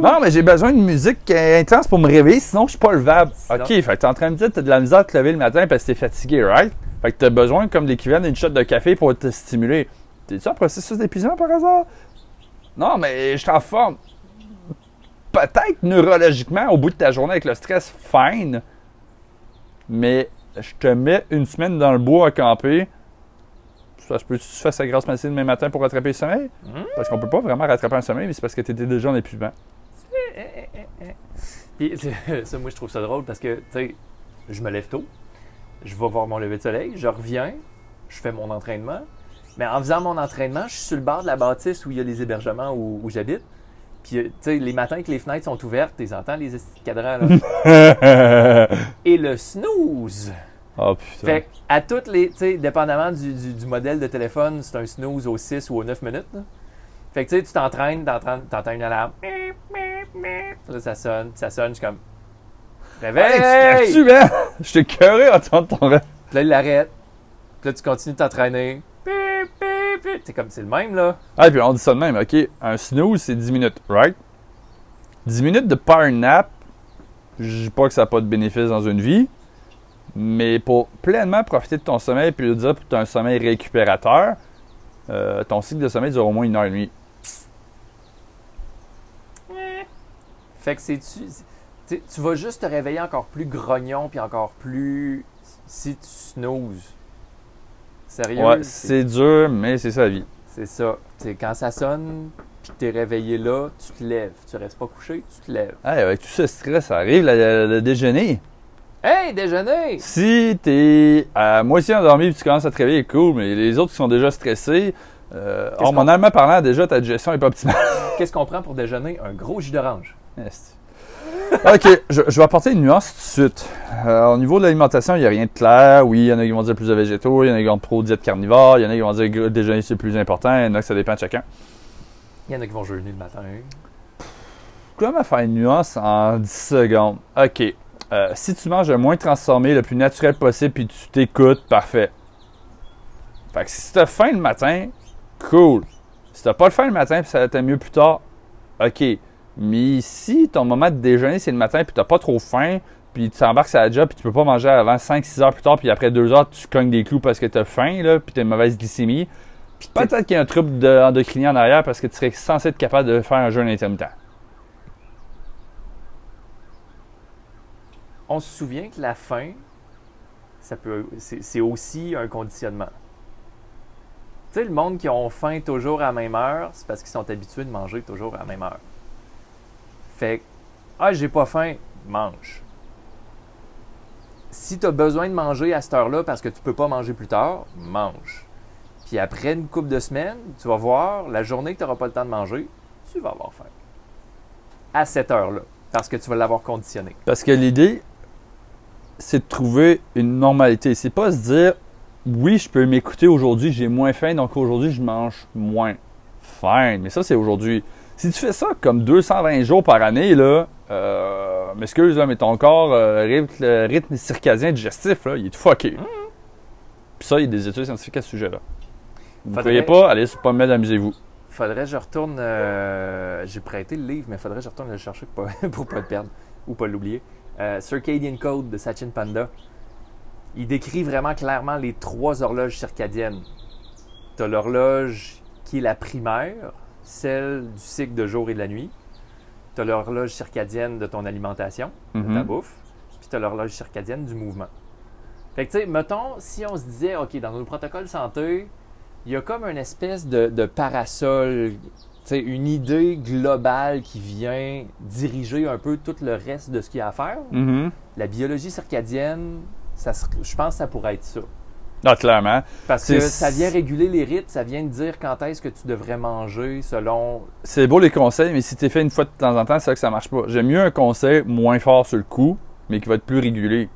Non, mais j'ai besoin de musique euh, intense pour me réveiller, sinon je suis pas levable. Sinon- Ok, fait que t'es en train de me dire que t'as de la misère à te lever le matin parce que t'es fatigué, right? Fait que t'as besoin comme l'équivalent d'une shot de café pour te stimuler. T'es-tu en processus d'épuisement par hasard? Non, mais je suis en forme. Peut-être neurologiquement, au bout de ta journée avec le stress, fine. Mais je te mets une semaine dans le bois à camper. Ça se peut que tu fasses la grasse matinée demain matin pour rattraper le sommeil? Hmm? Parce qu'on peut pas vraiment rattraper un sommeil, mais c'est parce que t'étais déjà en épuisement. Puis, ça, moi, je trouve ça drôle parce que, tu sais, je me lève tôt, je vais voir mon lever de soleil, je reviens, je fais mon entraînement. Mais en faisant mon entraînement, je suis sur le bord de la bâtisse où il y a les hébergements où, où j'habite. Puis, euh, tu sais, les matins que les fenêtres sont ouvertes, tu entends les cadrans, là. Et le snooze! oh putain. Fait que, à toutes les, tu sais, dépendamment du, du- du modèle de téléphone, c'est un snooze aux 6 ou aux 9 minutes. là. Fait que, tu sais, tu t'entraînes, t'entends une alarme. Là, ça sonne, ça sonne, je suis comme. Réveil! Hey, tu man? Je t'ai cœuré à entendre ton rêve. Puis là, il l'arrête. Puis là, tu continues de t'entraîner. C'est comme, c'est le même, là. Ah, puis on dit ça de même, ok? Un snooze, c'est 10 minutes, right? 10 minutes de power nap, je dis pas que ça n'a pas de bénéfice dans une vie, mais pour pleinement profiter de ton sommeil, puis le dire pour que tu as un sommeil récupérateur, euh, ton cycle de sommeil dure au moins une heure et demie. Fait que c'est-tu. Tu vas juste te réveiller encore plus grognon, puis encore plus. Si tu snoozes. Sérieux? Ouais, c'est dur, mais c'est ça la vie. C'est ça. C'est quand ça sonne, puis t'es réveillé là, tu te lèves. Tu restes pas couché, tu te lèves. Hey, avec tout ce stress, ça arrive le, déjeuner. Hey, déjeuner! Si t'es à moitié endormi et tu commences à te réveiller, cool, mais les autres qui sont déjà stressés, euh, hormonalement parlant, déjà ta digestion est pas optimale. Qu'est-ce qu'on prend pour déjeuner? Un gros jus d'orange. Ok, je, je vais apporter une nuance tout de suite. Euh, au niveau de l'alimentation, il n'y a rien de clair. Oui, il y en a qui vont dire plus de végétaux, il y en a qui vont pro diète carnivore, il y en a qui vont dire que le déjeuner c'est plus important, il y en a que ça dépend de chacun. Il y en a qui vont jeûner le matin. Comment faire une nuance en 10 secondes? Ok. Euh, si tu manges le moins transformé, le plus naturel possible, puis tu t'écoutes, parfait. Fait que si t'as faim le matin, cool. Si t'as pas le faim le matin, puis ça va être mieux plus tard, ok. Mais si ton moment de déjeuner, c'est le matin, puis t'as pas trop faim, puis tu t'embarques sur la job, puis tu peux pas manger avant 5-6 heures plus tard, puis après 2 heures, tu cognes des clous parce que t'as faim, là, puis t'as une mauvaise glycémie. Peut-être qu'il y a un trouble de- endocrinien en arrière parce que tu serais censé être capable de faire un jeûne intermittent. On se souvient que la faim, ça peut, c'est, c'est aussi un conditionnement. Tu sais, le monde qui ont faim toujours à la même heure, c'est parce qu'ils sont habitués de manger toujours à la même heure. Fait que, ah, j'ai pas faim, mange. Si tu as besoin de manger à cette heure-là parce que tu peux pas manger plus tard, mange. Puis après une couple de semaines, tu vas voir, la journée que tu n'auras pas le temps de manger, tu vas avoir faim. À cette heure-là. Parce que tu vas l'avoir conditionné. Parce que l'idée, c'est de trouver une normalité. C'est pas se dire, oui, je peux m'écouter aujourd'hui, j'ai moins faim, donc aujourd'hui, je mange moins. Fine. Mais ça, c'est aujourd'hui. Si tu fais ça comme 220 jours par année, là, euh, m'excuse, là, mais ton corps, euh, rythme, le rythme circadien digestif, là, il est tout fucké. Puis ça, il y a des études scientifiques à ce sujet-là. Vous ne croyez pas, allez sur PubMed, amusez-vous. Faudrait que je retourne. euh, J'ai prêté le livre, mais faudrait que je retourne le chercher pour pas, pour pas le perdre ou pas l'oublier. Euh, Circadian Code de Sachin Panda. Il décrit vraiment clairement les trois horloges circadiennes. Tu as l'horloge qui est la primaire, celle du cycle de jour et de la nuit. Tu as l'horloge circadienne de ton alimentation, de ta Mhm. bouffe. Puis tu as l'horloge circadienne du mouvement. Fait que, tu sais, mettons, si on se disait, OK, dans nos protocoles santé, il y a comme une espèce de, de parasol, tu sais, une idée globale qui vient diriger un peu tout le reste de ce qu'il y a à faire. Mhm. La biologie circadienne, ça je pense que ça pourrait être ça. Ah, clairement. Parce que ça vient réguler les rythmes, ça vient te dire quand est-ce que tu devrais manger selon. C'est beau les conseils, mais si tu fait une fois de temps en temps, c'est vrai que ça marche pas. J'aime mieux un conseil moins fort sur le coup, mais qui va être plus régulier.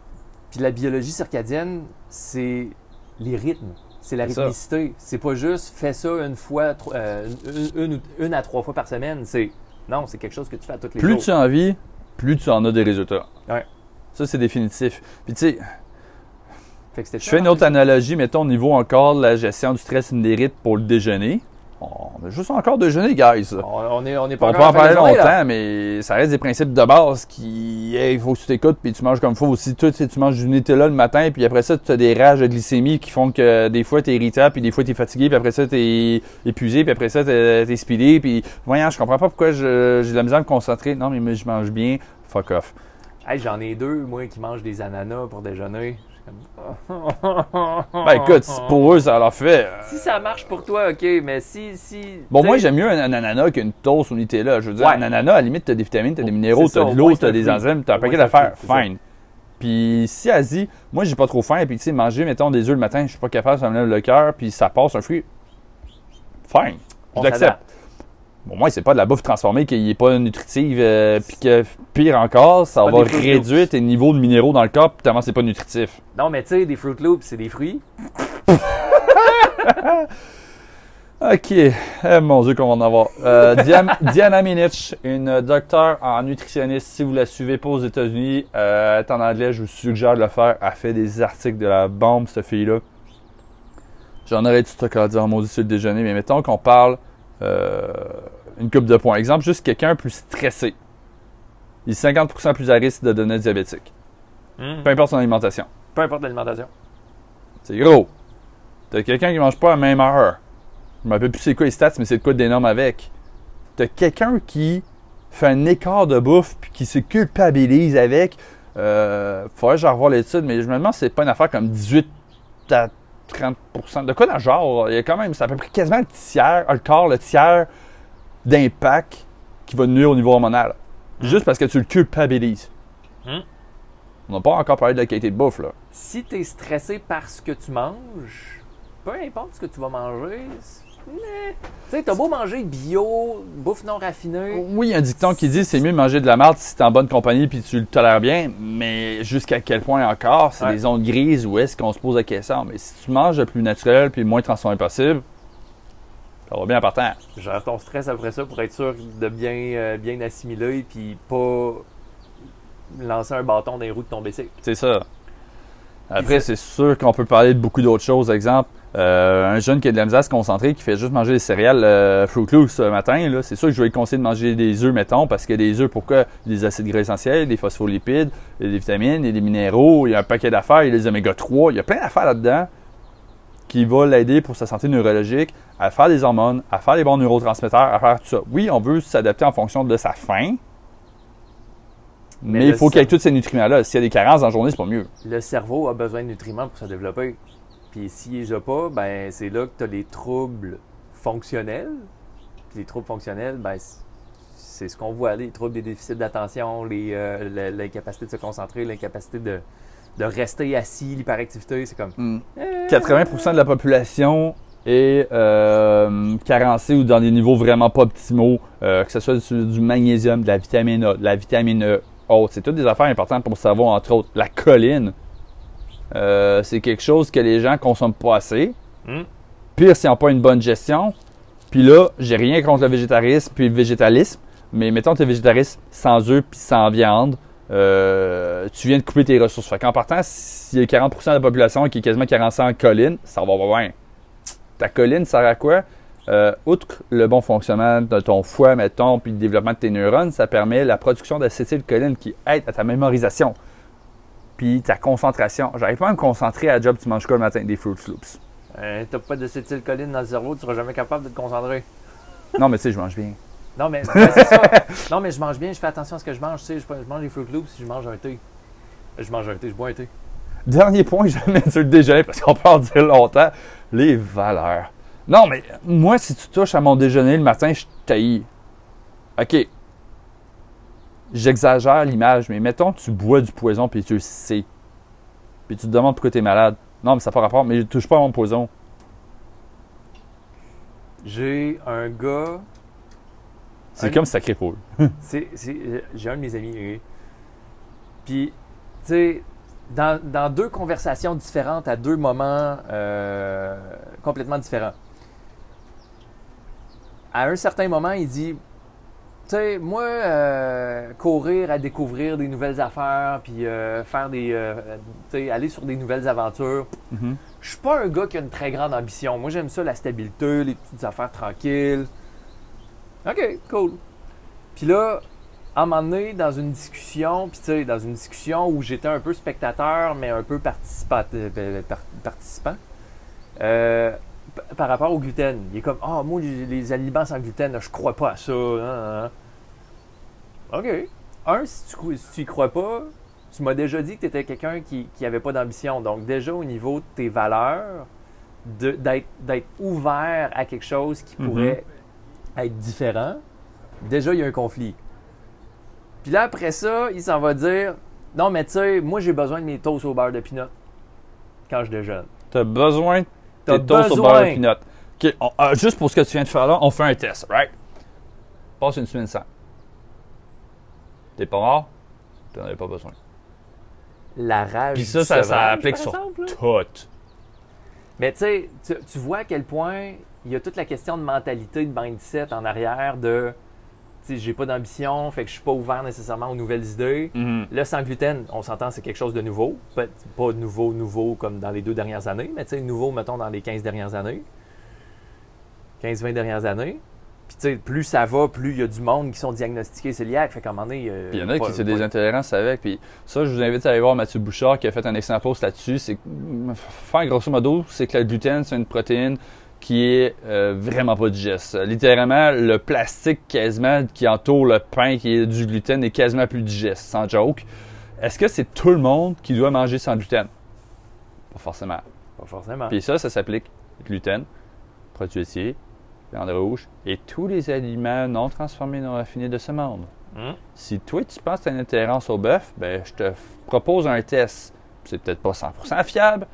Puis la biologie circadienne, c'est les rythmes. C'est la rythmicité. C'est pas juste fais ça une fois, euh, une, une- une à trois fois par semaine. C'est non, c'est quelque chose que tu fais à tous les Plus jours. tu en vis, plus tu en as des résultats. Ouais. Ça, c'est définitif. Puis tu sais, Fait que c'était je fais une autre analogie, mettons, au niveau encore de la gestion du stress et des rythmes pour le déjeuner. On a juste encore déjeuner, guys. On, on est, on est pas On peut en parler là. longtemps, mais ça reste des principes de base qui, hey, il faut que tu t'écoutes puis tu manges comme il faut. Aussi, tu tu manges du Nutella le matin, puis après ça, tu as des rages de glycémie qui font que des fois, tu es irritable, puis des fois, tu es fatigué, puis après ça, tu es épuisé, puis après ça, tu es, speedé, puis voyons, je comprends pas pourquoi j'ai de la misère à me concentrer. Non, mais moi, je mange bien. Fuck off. Hey, j'en ai deux, moi, qui mangent des ananas pour déjeuner. Ben écoute, si pour eux, ça leur fait. euh, Si ça marche pour toi, ok, mais si. si Bon, moi, j'aime mieux un, un ananas qu'une toast au Nutella. Je veux dire, Ouais. un ananas, à la limite, t'as des vitamines, t'as des minéraux, C'est t'as ça, de au l'eau, moins, c'est t'as un des fruit. enzymes, t'as un Au paquet moins, c'est un d'affaires. fruit, c'est ça. Fine. Puis si elle dit, moi, j'ai pas trop faim, puis tu sais, manger, mettons, des œufs le matin, je suis pas capable, ça me lève le cœur, puis ça passe un fruit. Fine. on Je l'accepte. S'adapte. Bon, moi, c'est pas de la bouffe transformée qui est pas nutritive, euh, puis que pire encore, ça va réduire tes niveaux de minéraux dans le corps, puis tellement c'est pas nutritif. Non, mais tu sais, des Fruit Loops, c'est des fruits. OK. Eh, mon Dieu, qu'on va en avoir. Euh, Diana Minich, une docteure en nutritionniste. Si vous la suivez pas aux États-Unis, euh, elle est en anglais, je vous suggère de le faire. Elle fait des articles de la bombe, cette fille-là. J'en aurais du stock à dire, maudit sur le déjeuner, mais mettons qu'on parle euh, une coupe de points. Exemple, juste quelqu'un plus stressé. Il est 50% plus à risque de devenir diabétique. Peu importe son alimentation. Peu importe l'alimentation. C'est gros. T'as quelqu'un qui mange pas à la même heure. Je me rappelle plus c'est quoi les stats, mais c'est de quoi d'énorme avec. T'as quelqu'un qui fait un écart de bouffe puis qui se culpabilise avec. Euh, faudrait que je revoie l'étude, mais je me demande si c'est pas une affaire comme 18 à 30 De quoi dans le genre? Il y a quand même, c'est à peu près quasiment le tiers, le quart, le tiers d'impact qui va nuire au niveau hormonal. Juste parce que tu le culpabilises. Hmm. On n'a pas encore parlé de la qualité de bouffe, là. Si tu es stressé par ce que tu manges, peu importe ce que tu vas manger, tu sais, t'as beau manger bio, bouffe non raffinée. Oui, il y a un dicton qui dit c'est mieux de manger de la merde si t'es en bonne compagnie puis tu le tolères bien, mais jusqu'à quel point encore, c'est Ouais. des zones grises où est-ce qu'on se pose la question. Mais si tu manges le plus naturel puis le moins transformé possible, ça va bien en partant. Gère ton stress après ça pour être sûr de bien, euh, bien assimiler puis pas lancer un bâton dans les roues de ton bicycle. C'est ça. Après, c'est sûr qu'on peut parler de beaucoup d'autres choses. Exemple, un jeune qui a de la misère à se concentrer, qui fait juste manger des céréales euh, Fruit Loops ce matin, là, c'est sûr que je vais lui conseiller de manger des œufs, mettons, parce que des œufs, pourquoi? Des acides gras essentiels, des phospholipides, il y a des vitamines, il y a des minéraux, il y a un paquet d'affaires, il y a des oméga 3, il y a plein d'affaires là-dedans qui va l'aider pour sa santé neurologique, à faire des hormones, à faire des bons neurotransmetteurs, à faire tout ça. Oui, on veut s'adapter en fonction de sa faim, mais, Mais il faut qu'il y ait tous ces nutriments-là. S'il y a des carences dans la journée, c'est pas mieux. Le cerveau a besoin de nutriments pour se développer. Puis s'il les a pas, ben c'est là que tu as les troubles fonctionnels. Puis les troubles fonctionnels, ben c'est ce qu'on voit, les troubles des déficits d'attention, euh, l'incapacité de se concentrer, l'incapacité de, de rester assis, l'hyperactivité, c'est comme... Mm. euh, 80% de la population est euh, carencé ou dans des niveaux vraiment pas optimaux, euh, que ce soit du, du magnésium, de la vitamine A, de la vitamine E haute, c'est toutes des affaires importantes pour le cerveau, entre autres. La choline, euh, c'est quelque chose que les gens consomment pas assez. Hmm. Pire s'ils n'ont pas une bonne gestion. Puis là, j'ai rien contre le végétarisme puis le végétalisme, mais mettons que tu es végétariste sans œufs puis sans viande, euh, tu viens de couper tes ressources. Fait qu'en partant, s'il y a 40% de la population qui est quasiment carencée en choline, ça va pas bien. Ta choline sert à quoi? Euh, outre le bon fonctionnement de ton foie, mettons, puis le développement de tes neurones, ça permet la production d'acétylcholine qui aide à ta mémorisation, puis ta concentration. J'arrive pas à me concentrer à la job, tu manges quoi le matin? Des Fruit Loops. Euh, T'as pas d'acétylcholine dans le cerveau, tu seras jamais capable de te concentrer. Non, mais tu sais, je mange bien. Non, mais c'est ça. Non, mais je mange bien, je fais attention à ce que je mange. Tu sais, je, je mange des Fruit Loops je mange un thé. Je mange un thé, je bois un thé. Dernier point, mettre sur le déjeuner parce qu'on peut en dire longtemps. Les valeurs. Non, mais moi, si tu touches à mon déjeuner le matin, je taillis. OK. J'exagère l'image, mais mettons que tu bois du poison puis tu le sais. Puis tu te demandes pourquoi tu es malade. Non, mais ça n'a pas rapport, mais je touche pas à mon poison. J'ai un gars. C'est Un- comme sacré poule. C'est, c'est- j'ai un de mes amis. Puis, tu sais, dans, dans deux conversations différentes, à deux moments euh, complètement différents. À un certain moment, il dit Tu sais, moi, euh, courir à découvrir des nouvelles affaires, puis euh, faire des. euh, tu sais, aller sur des nouvelles aventures. Mhm. Je suis pas un gars qui a une très grande ambition. Moi, j'aime ça, la stabilité, les petites affaires tranquilles. OK, cool. Puis là, à un moment donné, dans une discussion, puis tu sais, dans une discussion où j'étais un peu spectateur, mais un peu participa- euh, par- participant, euh, p- par rapport au gluten. Il est comme, ah, moi, les, les aliments sans gluten, je crois pas à ça. hein, hein. OK. Un, si tu, si tu y crois pas, tu m'as déjà dit que tu étais quelqu'un qui n'avait pas d'ambition. Donc, déjà, au niveau de tes valeurs, de- d'être ouvert à quelque chose qui Mhm. pourrait être différent, déjà, il y a un conflit. Puis là, après ça, il s'en va dire Non, mais tu sais, moi, j'ai besoin de mes toasts au beurre de pinot quand je déjeune. T'as besoin de Au besoin. beurre de peanut. OK, on- euh, juste pour ce que tu viens de faire là, on fait un test, right? Passe une semaine sans. T'es pas mort? T'en avais pas besoin. La rage. Puis ça, du ça, ça applique sur exemple, tout. Mais tu sais, tu- vois à quel point il y a toute la question de mentalité, de mindset en arrière de, j'ai pas d'ambition, fait que je suis pas ouvert nécessairement aux nouvelles idées. Mhm. Le sans gluten, on s'entend, c'est quelque chose de nouveau. Peut- Pas nouveau, nouveau comme dans les deux dernières années, mais tu sais, nouveau, mettons, dans les 15 dernières années. 15-20 dernières années. Puis tu sais, plus ça va, plus il y a du monde qui sont diagnostiqués cœliaques. Fait qu'à un moment donné... euh, il y en a pas- qui c'est pas- des intolérances avec. Puis ça, je vous invite à aller voir Mathieu Bouchard qui a fait un excellent post là-dessus. C'est faire grosso modo, c'est que le gluten, c'est une protéine qui est euh, vraiment pas digeste. Littéralement, le plastique quasiment qui entoure le pain qui est du gluten est quasiment plus digeste, sans joke. Est-ce que c'est tout le monde qui doit manger sans gluten? Pas forcément. Pas forcément. Puis ça, ça s'applique gluten, produits laitiers, viande rouge et tous les aliments non transformés, non raffinés de ce monde. Hum? Si toi, tu penses que tu as une intolérance au bœuf, ben, je te propose un test. C'est peut-être pas 100% fiable,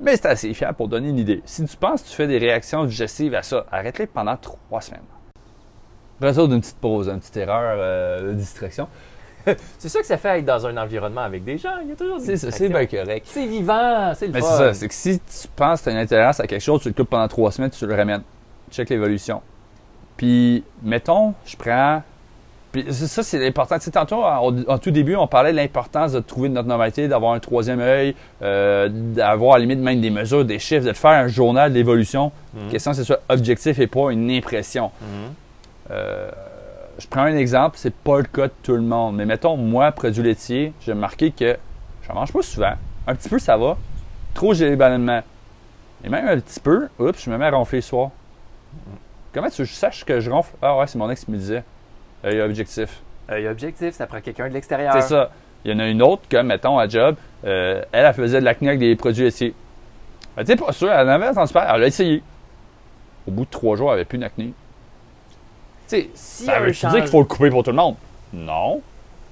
mais c'est assez fiable pour donner une idée. Si tu penses que tu fais des réactions digestives à ça, arrête-les pendant trois semaines. Retour d'une petite pause, une petite erreur euh, de distraction. C'est ça que ça fait être dans un environnement avec des gens. Il y a toujours des C'est ça, c'est bien correct. C'est vivant, c'est le Mais c'est ça, c'est que si tu penses que tu as une intolérance à quelque chose, tu le coupes pendant trois semaines, tu le ramènes. Check l'évolution. Puis, mettons, je prends. Puis ça, c'est important. Tu sais, tantôt, en, en tout début, on parlait de l'importance de trouver notre normalité, d'avoir un troisième œil, euh, d'avoir à la limite même des mesures, des chiffres, de faire un journal d'évolution. Mhm. La question, c'est soit objectif et pas une impression. Mhm. Euh, je prends un exemple, c'est pas le cas de tout le monde. Mais mettons, moi, produit laitier, j'ai remarqué que je mange pas souvent. Un petit peu, ça va. Trop, j'ai les ballonnements. Et même un petit peu, oups, je me mets à ronfler le soir. Comment tu saches que je ronfle? Ah ouais, c'est mon ex qui me disait. Œil objectif. Œil objectif, ça prend quelqu'un de l'extérieur. C'est ça. Il y en a une autre, comme, mettons, à job, euh, elle, elle faisait de l'acné avec des produits laitiers. Elle était pas sûre, elle en avait entendu parler, elle a essayé. Au bout de trois jours, elle avait plus d'acné. Tu sais, si Ça veut change- dire qu'il faut le couper pour tout le monde? Non.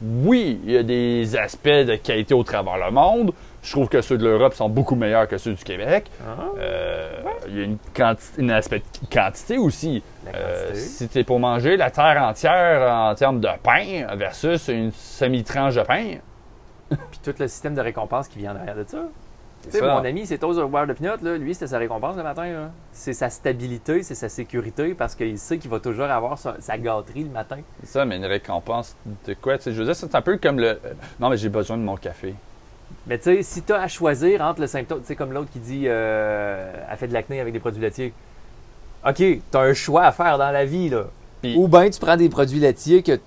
Oui, il y a des aspects de qualité au travers le monde. Je trouve que ceux de l'Europe sont beaucoup meilleurs que ceux du Québec. Ah, Euh, Il y a une quantité, un aspect de quantité aussi. Euh, si tu es pour manger la terre entière en termes de pain versus une semi-tranche de pain, Puis tout le système de récompense qui vient en arrière de ça. Tu sais, mon ami, c'est Toast Bar de Pinot, là, lui, c'était sa récompense le matin. C'est sa stabilité, c'est sa sécurité parce qu'il sait qu'il va toujours avoir sa, sa gâterie le matin. c'est ça, mais une récompense de quoi? Tu sais, je veux dire, c'est un peu comme le. euh, Non, mais j'ai besoin de mon café. Mais tu sais, si tu as à choisir entre le symptôme, tu sais, comme l'autre qui dit euh, elle fait de l'acné avec des produits laitiers. OK, tu as un choix à faire dans la vie, là. Ou bien tu prends des produits laitiers que,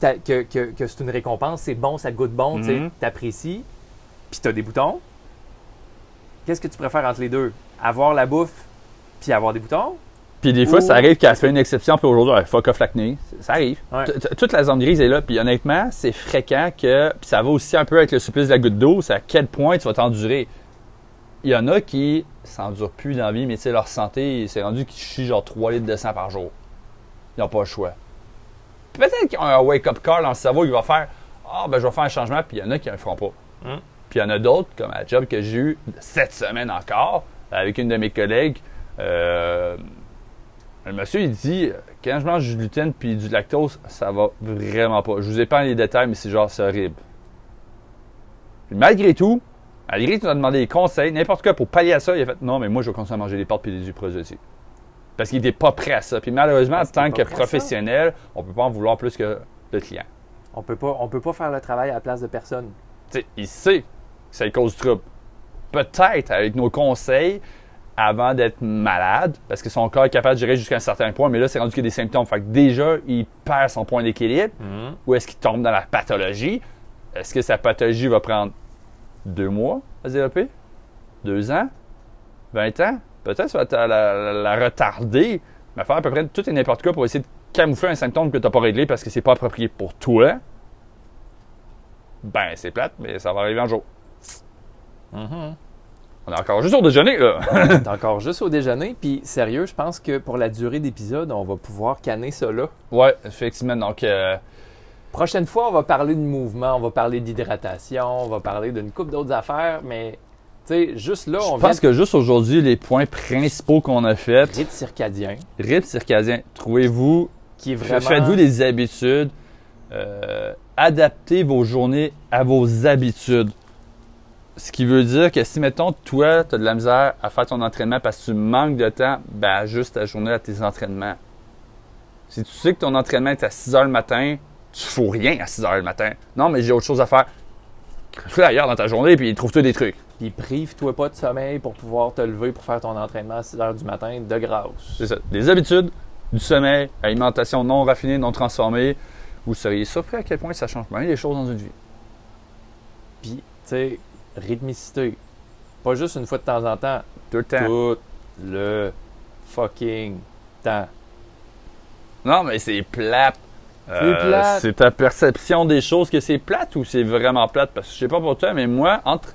que, que, que c'est une récompense, c'est bon, ça goûte bon, tu sais, Mhm. t'apprécies, puis tu as des boutons. Qu'est-ce que tu préfères entre les deux? Avoir la bouffe, puis avoir des boutons? Puis des fois, ça arrive qu'elle fait une exception, puis aujourd'hui, elle fuck off l'acné. Ça arrive. Ouais. Toute la zone grise est là, puis honnêtement, c'est fréquent que. Puis ça va aussi un peu avec le supplice de la goutte d'eau, c'est à quel point tu vas t'endurer. Il y en a qui s'endurent plus dans la vie, mais tu sais, leur santé, c'est rendu qu'ils chient genre 3 litres de sang par jour. Ils n'ont pas le choix. Peut-être qu'ils ont un wake-up call dans le cerveau qui va faire Ah, ben je vais faire un changement, puis il y en a qui ne le feront pas. Hum. Puis il y en a d'autres, comme à la job que j'ai eu cette semaine encore, avec une de mes collègues. euh, le monsieur, il dit quand je mange du gluten puis du lactose, ça va vraiment pas. Je vous épargne les détails, mais c'est genre, c'est horrible. Puis malgré tout, malgré qu'il a demandé des conseils, n'importe quoi pour pallier à ça, il a fait non, mais moi, je vais continuer à manger des pâtes puis des aussi. Parce qu'il n'était pas prêt à ça. Puis malheureusement, en tant que professionnel, on peut pas en vouloir plus que le client. On peut pas, on peut pas faire le travail à la place de personne. Il sait que ça cause trouble. Peut-être avec nos conseils avant d'être malade, parce que son corps est capable de gérer jusqu'à un certain point, mais là, c'est rendu qu'il y a des symptômes. Fait que déjà, il perd son point d'équilibre, ou est-ce qu'il tombe dans la pathologie? Est-ce que sa pathologie va prendre deux mois à se développer? Deux ans? Vingt ans? Peut-être ça va la, la- la retarder, mais faire à peu près tout et n'importe quoi pour essayer de camoufler un symptôme que tu n'as pas réglé parce que c'est pas approprié pour toi. Ben, c'est plate, mais ça va arriver un jour. On est encore juste au déjeuner, là. T'es encore juste au déjeuner, puis sérieux, je pense que pour la durée d'épisode, on va pouvoir canner ça là. ouais, effectivement. Donc, euh, Prochaine fois, on va parler de mouvement, on va parler d'hydratation, on va parler d'une coupe d'autres affaires, mais tu sais, juste là, je on pense vient que juste aujourd'hui, les points principaux qu'on a de faits, rythme circadien, rythme circadien, trouvez-vous qui est vraiment... Faites-vous des habitudes. Euh, adaptez vos journées à vos habitudes. Ce qui veut dire que si, mettons, toi, tu as de la misère à faire ton entraînement parce que tu manques de temps, ben ajuste ta journée à tes entraînements. Si tu sais que ton entraînement est à 6 heures le matin, tu fous rien à 6 heures le matin. Non, mais j'ai autre chose à faire. Fais ailleurs dans ta journée puis trouve-toi des trucs. Puis prive-toi pas de sommeil pour pouvoir te lever pour faire ton entraînement à 6 h du matin de grâce. C'est ça. Des habitudes, du sommeil, alimentation non raffinée, non transformée. Vous seriez surpris à quel point ça change bien les choses dans une vie. Puis, tu sais, rythmicité. Pas juste une fois de temps en temps, Tout le temps. tout le fucking temps. Non, mais c'est plate. Euh, C'est plate. C'est ta perception des choses que c'est plate ou c'est vraiment plate? Parce que je sais pas pour toi, mais moi, entre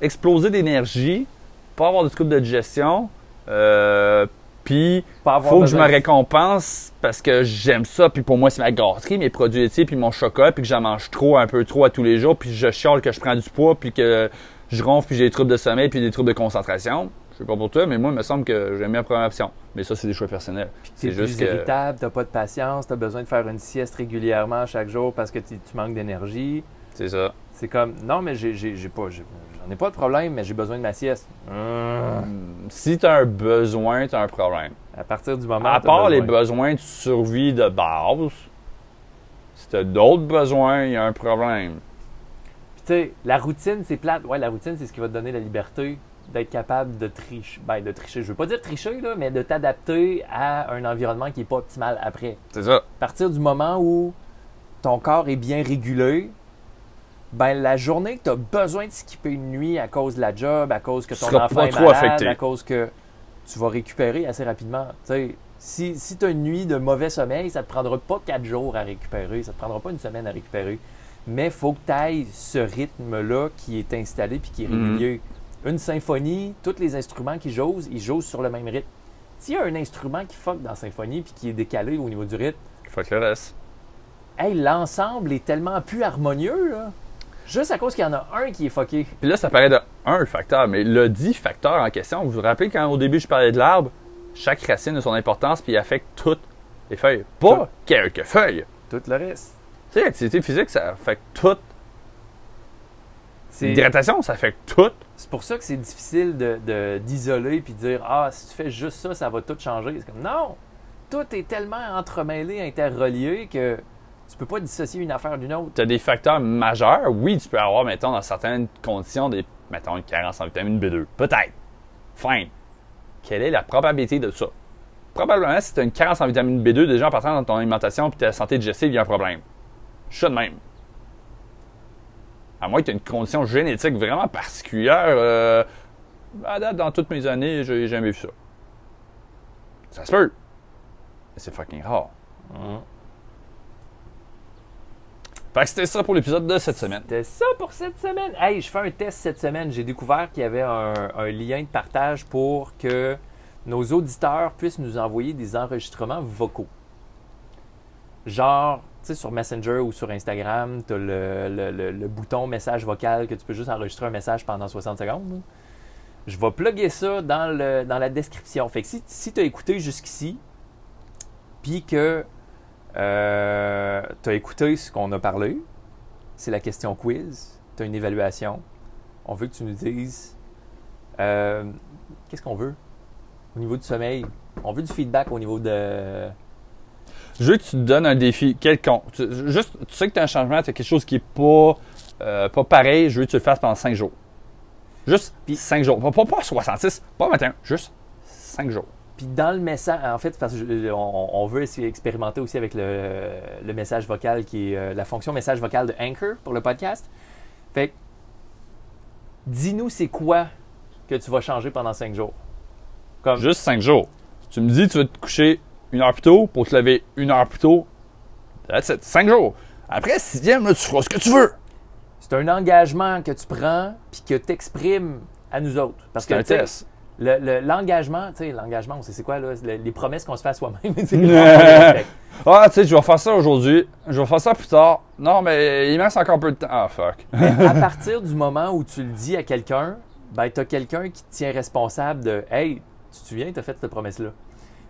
exploser d'énergie, pas avoir de trouble de digestion, euh, puis faut que je me récompense parce que j'aime ça, puis pour moi c'est ma gâterie, mes produits laitiers, puis mon chocolat, puis que j'en mange trop, un peu trop à tous les jours, puis je chiale que je prends du poids, puis que je ronfle, puis j'ai des troubles de sommeil, puis des troubles de concentration. Je sais pas pour toi, mais moi, il me semble que j'aime bien la première option. Mais ça, c'est des choix personnels. C'est plus juste que... irritable, t'as pas de patience, t'as besoin de faire une sieste régulièrement chaque jour parce que tu manques d'énergie. C'est ça. C'est comme, non, mais j'ai j'ai- j'ai pas, j'ai- j'en ai pas de problème, mais j'ai besoin de ma sieste. Hum. Si tu as un besoin, tu as un problème. À partir du moment À part les besoin. besoins de survie de base, si tu as d'autres besoins, il y a un problème. Puis tu sais, la routine, c'est plate. Ouais, la routine, c'est ce qui va te donner la liberté d'être capable de tricher. Ben, de tricher. Je veux pas dire tricher, là, mais de t'adapter à un environnement qui est pas optimal après. C'est ça. À partir du moment où ton corps est bien régulé, ben la journée que tu as besoin de skipper une nuit à cause de la job, à cause que ton enfant pas est trop malade, affecté. à cause que tu vas récupérer assez rapidement. Tu sais, si si tu as une nuit de mauvais sommeil, ça te prendra pas quatre jours à récupérer, ça te prendra pas une semaine à récupérer. Mais il faut que tu ailles ce rythme-là qui est installé puis qui est Mhm. régulier. Une symphonie, tous les instruments qui jouent, ils jouent sur le même rythme. S'il y a un instrument qui fuck dans la symphonie puis qui est décalé au niveau du rythme, Faut que le reste. Hey, l'ensemble est tellement plus harmonieux, là. Juste à cause qu'il y en a un qui est fucké. Puis là, ça paraît de un facteur, mais le dit facteur en question, vous vous rappelez quand au début je parlais de l'arbre, chaque racine a son importance puis il affecte toutes les feuilles. Pas Tout. quelques feuilles. Tout le reste. Tu sais, l'activité physique, ça affecte tout. L'hydratation, ça affecte tout. c'est pour ça que c'est difficile de- de- d'isoler puis de dire Ah, si tu fais juste ça, ça va tout changer. C'est comme non! Tout est tellement entremêlé, interrelié que tu peux pas dissocier une affaire d'une autre. Tu as des facteurs majeurs. Oui, tu peux avoir, mettons, dans certaines conditions, des, mettons, une carence en vitamine B2. Peut-être. Fine. Quelle est la probabilité de ça? Probablement, si tu as une carence en vitamine B2, déjà en partant dans ton alimentation puis ta santé digestive, il y a un problème. Je suis de même. À moins que tu aies une condition génétique vraiment particulière, euh, à date, dans toutes mes années, j'ai jamais vu ça. Ça se peut. Mais c'est fucking rare. Fait que c'était ça pour l'épisode de cette semaine. C'était ça pour cette semaine. Hey, je fais un test cette semaine. J'ai découvert qu'il y avait un, lien de partage pour que nos auditeurs puissent nous envoyer des enregistrements vocaux. Genre, tu sais, sur Messenger ou sur Instagram, tu as le, le- bouton message vocal que tu peux juste enregistrer un message pendant 60 secondes. Je vais plugger ça dans, dans la description. Fait que si, si tu as écouté jusqu'ici, puis que tu as écouté ce qu'on a parlé, c'est la question quiz. Tu as une évaluation. On veut que tu nous dises euh, qu'est-ce qu'on veut au niveau du sommeil? On veut du feedback au niveau de. Je veux que tu te donnes un défi quelconque. Tu, juste, tu sais que tu as un changement, tu as quelque chose qui est pas, euh, pas pareil, je veux que tu le fasses pendant 5 jours. Juste Puis- 5 jours. Pas, pas, pas 66, pas 21, juste 5 jours. Puis dans le message, en fait, parce qu'on on veut essayer d'expérimenter aussi avec le, le message vocal qui est euh, la fonction message vocal de Anchor pour le podcast. Fait dis-nous c'est quoi que tu vas changer pendant 5 jours. Comme, Juste 5 jours. Tu me dis, tu vas te coucher une heure plus tôt pour te lever une heure plus tôt. That's it. 5 jours. Après, sixième, là, tu feras ce que tu veux. c'est un engagement que tu prends puis que tu exprimes à nous autres. C'est un tu test. le- le- L'engagement, tu sais, l'engagement, on sait c'est quoi, là? Le- les promesses qu'on se fait à soi-même. Ah, tu sais, je vais faire ça aujourd'hui. Je vais faire ça plus tard. Non, mais il me reste encore un peu de temps. Ah, fuck. à partir du moment où tu le dis à quelqu'un, ben, tu as quelqu'un qui te tient responsable de Hey, tu te souviens, tu as fait cette promesse-là?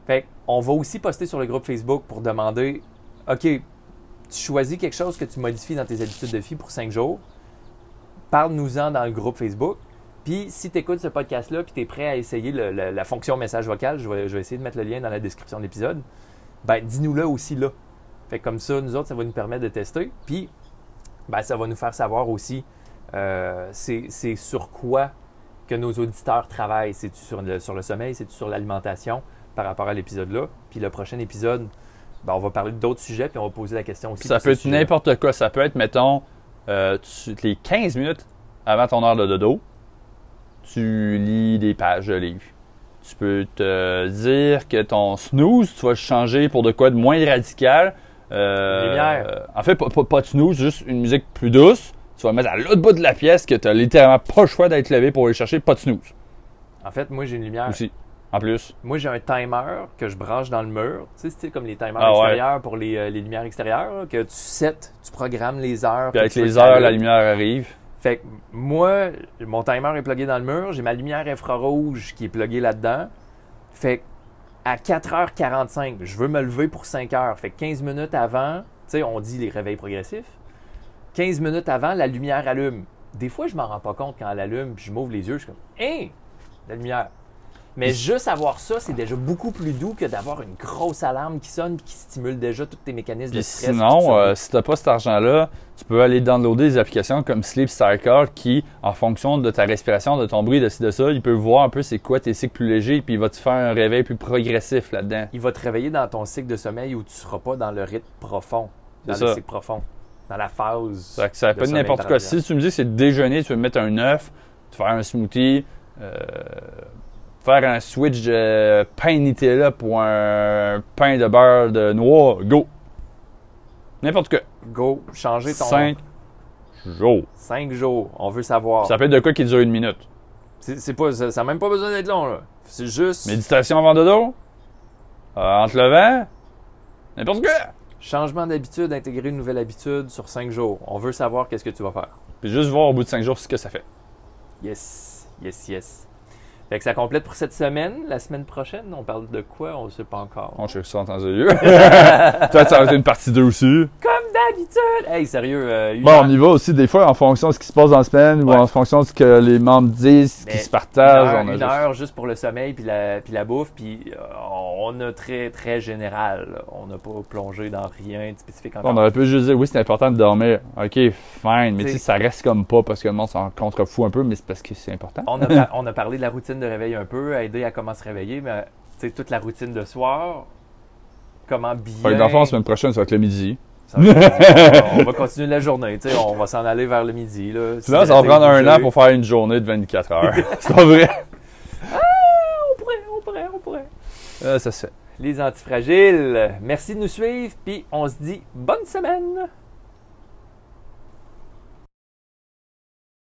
Fait on va aussi poster sur le groupe Facebook pour demander OK, tu choisis quelque chose que tu modifies dans tes habitudes de vie pour cinq jours. Parle-nous-en dans le groupe Facebook. Puis si tu écoutes ce podcast-là puis tu es prêt à essayer le- le- la fonction message vocal, je vais, je vais essayer de mettre le lien dans la description de l'épisode, ben dis-nous-le aussi là. Fait que comme ça, nous autres, ça va nous permettre de tester. Puis ben, ça va nous faire savoir aussi euh, c'est sur quoi que nos auditeurs travaillent. C'est-tu sur le, sur le sommeil, c'est-tu sur l'alimentation par rapport à l'épisode-là. Puis le prochain épisode, ben, on va parler d'autres sujets, puis on va poser la question aussi. Ça peut être n'importe quoi. Ça peut être, mettons, euh, tu- les 15 minutes avant ton heure de dodo, tu lis des pages de livres. Tu peux te dire que ton snooze, tu vas le changer pour de quoi de moins radical. Euh, Lumière. en fait, pas, pas, pas de snooze, juste une musique plus douce. Tu vas mettre à l'autre bout de la pièce que tu n'as littéralement pas le choix d'être levé pour aller chercher. Pas de snooze En fait, moi, j'ai une lumière. aussi. En plus. Moi, j'ai un timer que je branche dans le mur. Tu sais, c'est comme les timers Ah ouais. extérieurs pour les, euh, les lumières extérieures, là, que tu sets, tu programmes les heures. Puis avec les heures, la lumière arrive. Fait que moi, mon timer est plugué dans le mur, j'ai ma lumière infrarouge qui est pluguée là-dedans. Fait que à 4h45, je veux me lever pour 5h. Fait que 15 minutes avant, tu sais, on dit les réveils progressifs. 15 minutes avant, la lumière allume. Des fois, je m'en rends pas compte quand elle allume, puis je m'ouvre les yeux, je suis comme Hein! La lumière. Mais juste avoir ça, c'est déjà beaucoup plus doux que d'avoir une grosse alarme qui sonne et qui stimule déjà tous tes mécanismes de stress. sinon, euh, si tu n'as pas cet argent-là, tu peux aller downloader des applications comme Sleep Cycle qui, en fonction de ta respiration, de ton bruit, de ci, de ça, il peut voir un peu c'est quoi tes cycles plus légers, puis il va te faire un réveil plus progressif là-dedans. il va te réveiller dans ton cycle de sommeil où tu ne seras pas dans le rythme profond, dans le ça. cycle profond, dans la phase. Ça, peut être n'importe quoi. Si tu me dis que c'est déjeuner, tu veux mettre un œuf, te faire un smoothie, euh, faire un switch de pain Nutella pour un pain de beurre de noix, go! N'importe quoi. Go, changer ton 5 jours. 5 jours. On veut savoir. Ça peut être de quoi qui dure une minute. C'est pas, ça n'a même pas besoin d'être long. là. C'est juste Méditation avant dodo? Euh, en te levant? N'importe quoi! changement d'habitude, intégrer une nouvelle habitude sur 5 jours. On veut savoir qu'est-ce que tu vas faire. Puis juste voir au bout de cinq jours ce que ça fait. Yes, yes, yes. Fait que ça complète pour cette semaine. La semaine prochaine, on parle de quoi? On ne sait pas encore. On cherche ça en temps de lieu. Peut-être ça va être une partie 2 aussi. D'habitude! Hey, sérieux, euh, Bon, on y va aussi des fois en fonction de ce qui se passe dans la semaine Ouais. ou en fonction de ce que les membres disent, ce qui se partagent. une heure, on a une juste- heure juste pour le sommeil puis la, puis la bouffe, puis euh, on a très, très général. là. On n'a pas plongé dans rien de spécifique encore. On aurait pu juste dire, oui, c'est important de dormir. OK, fine. Mais tu ça reste comme pas parce que le monde s'en contrefout un peu, mais c'est parce que c'est important. On a, on a parlé de la routine de réveil un peu, aider à comment se réveiller, mais tu sais, toute la routine de soir, comment bien... Fait que dans le fond, la semaine prochaine, ça va être le midi. Ça va être- on va continuer la journée, tu sais, on va s'en aller vers le midi. Là, Sinon, ça va prendre un an pour faire une journée de 24 heures. c'est pas vrai. On pourrait, on pourrait, on pourrait. Euh, ça se fait. Les antifragiles, merci de nous suivre, puis on se dit bonne semaine!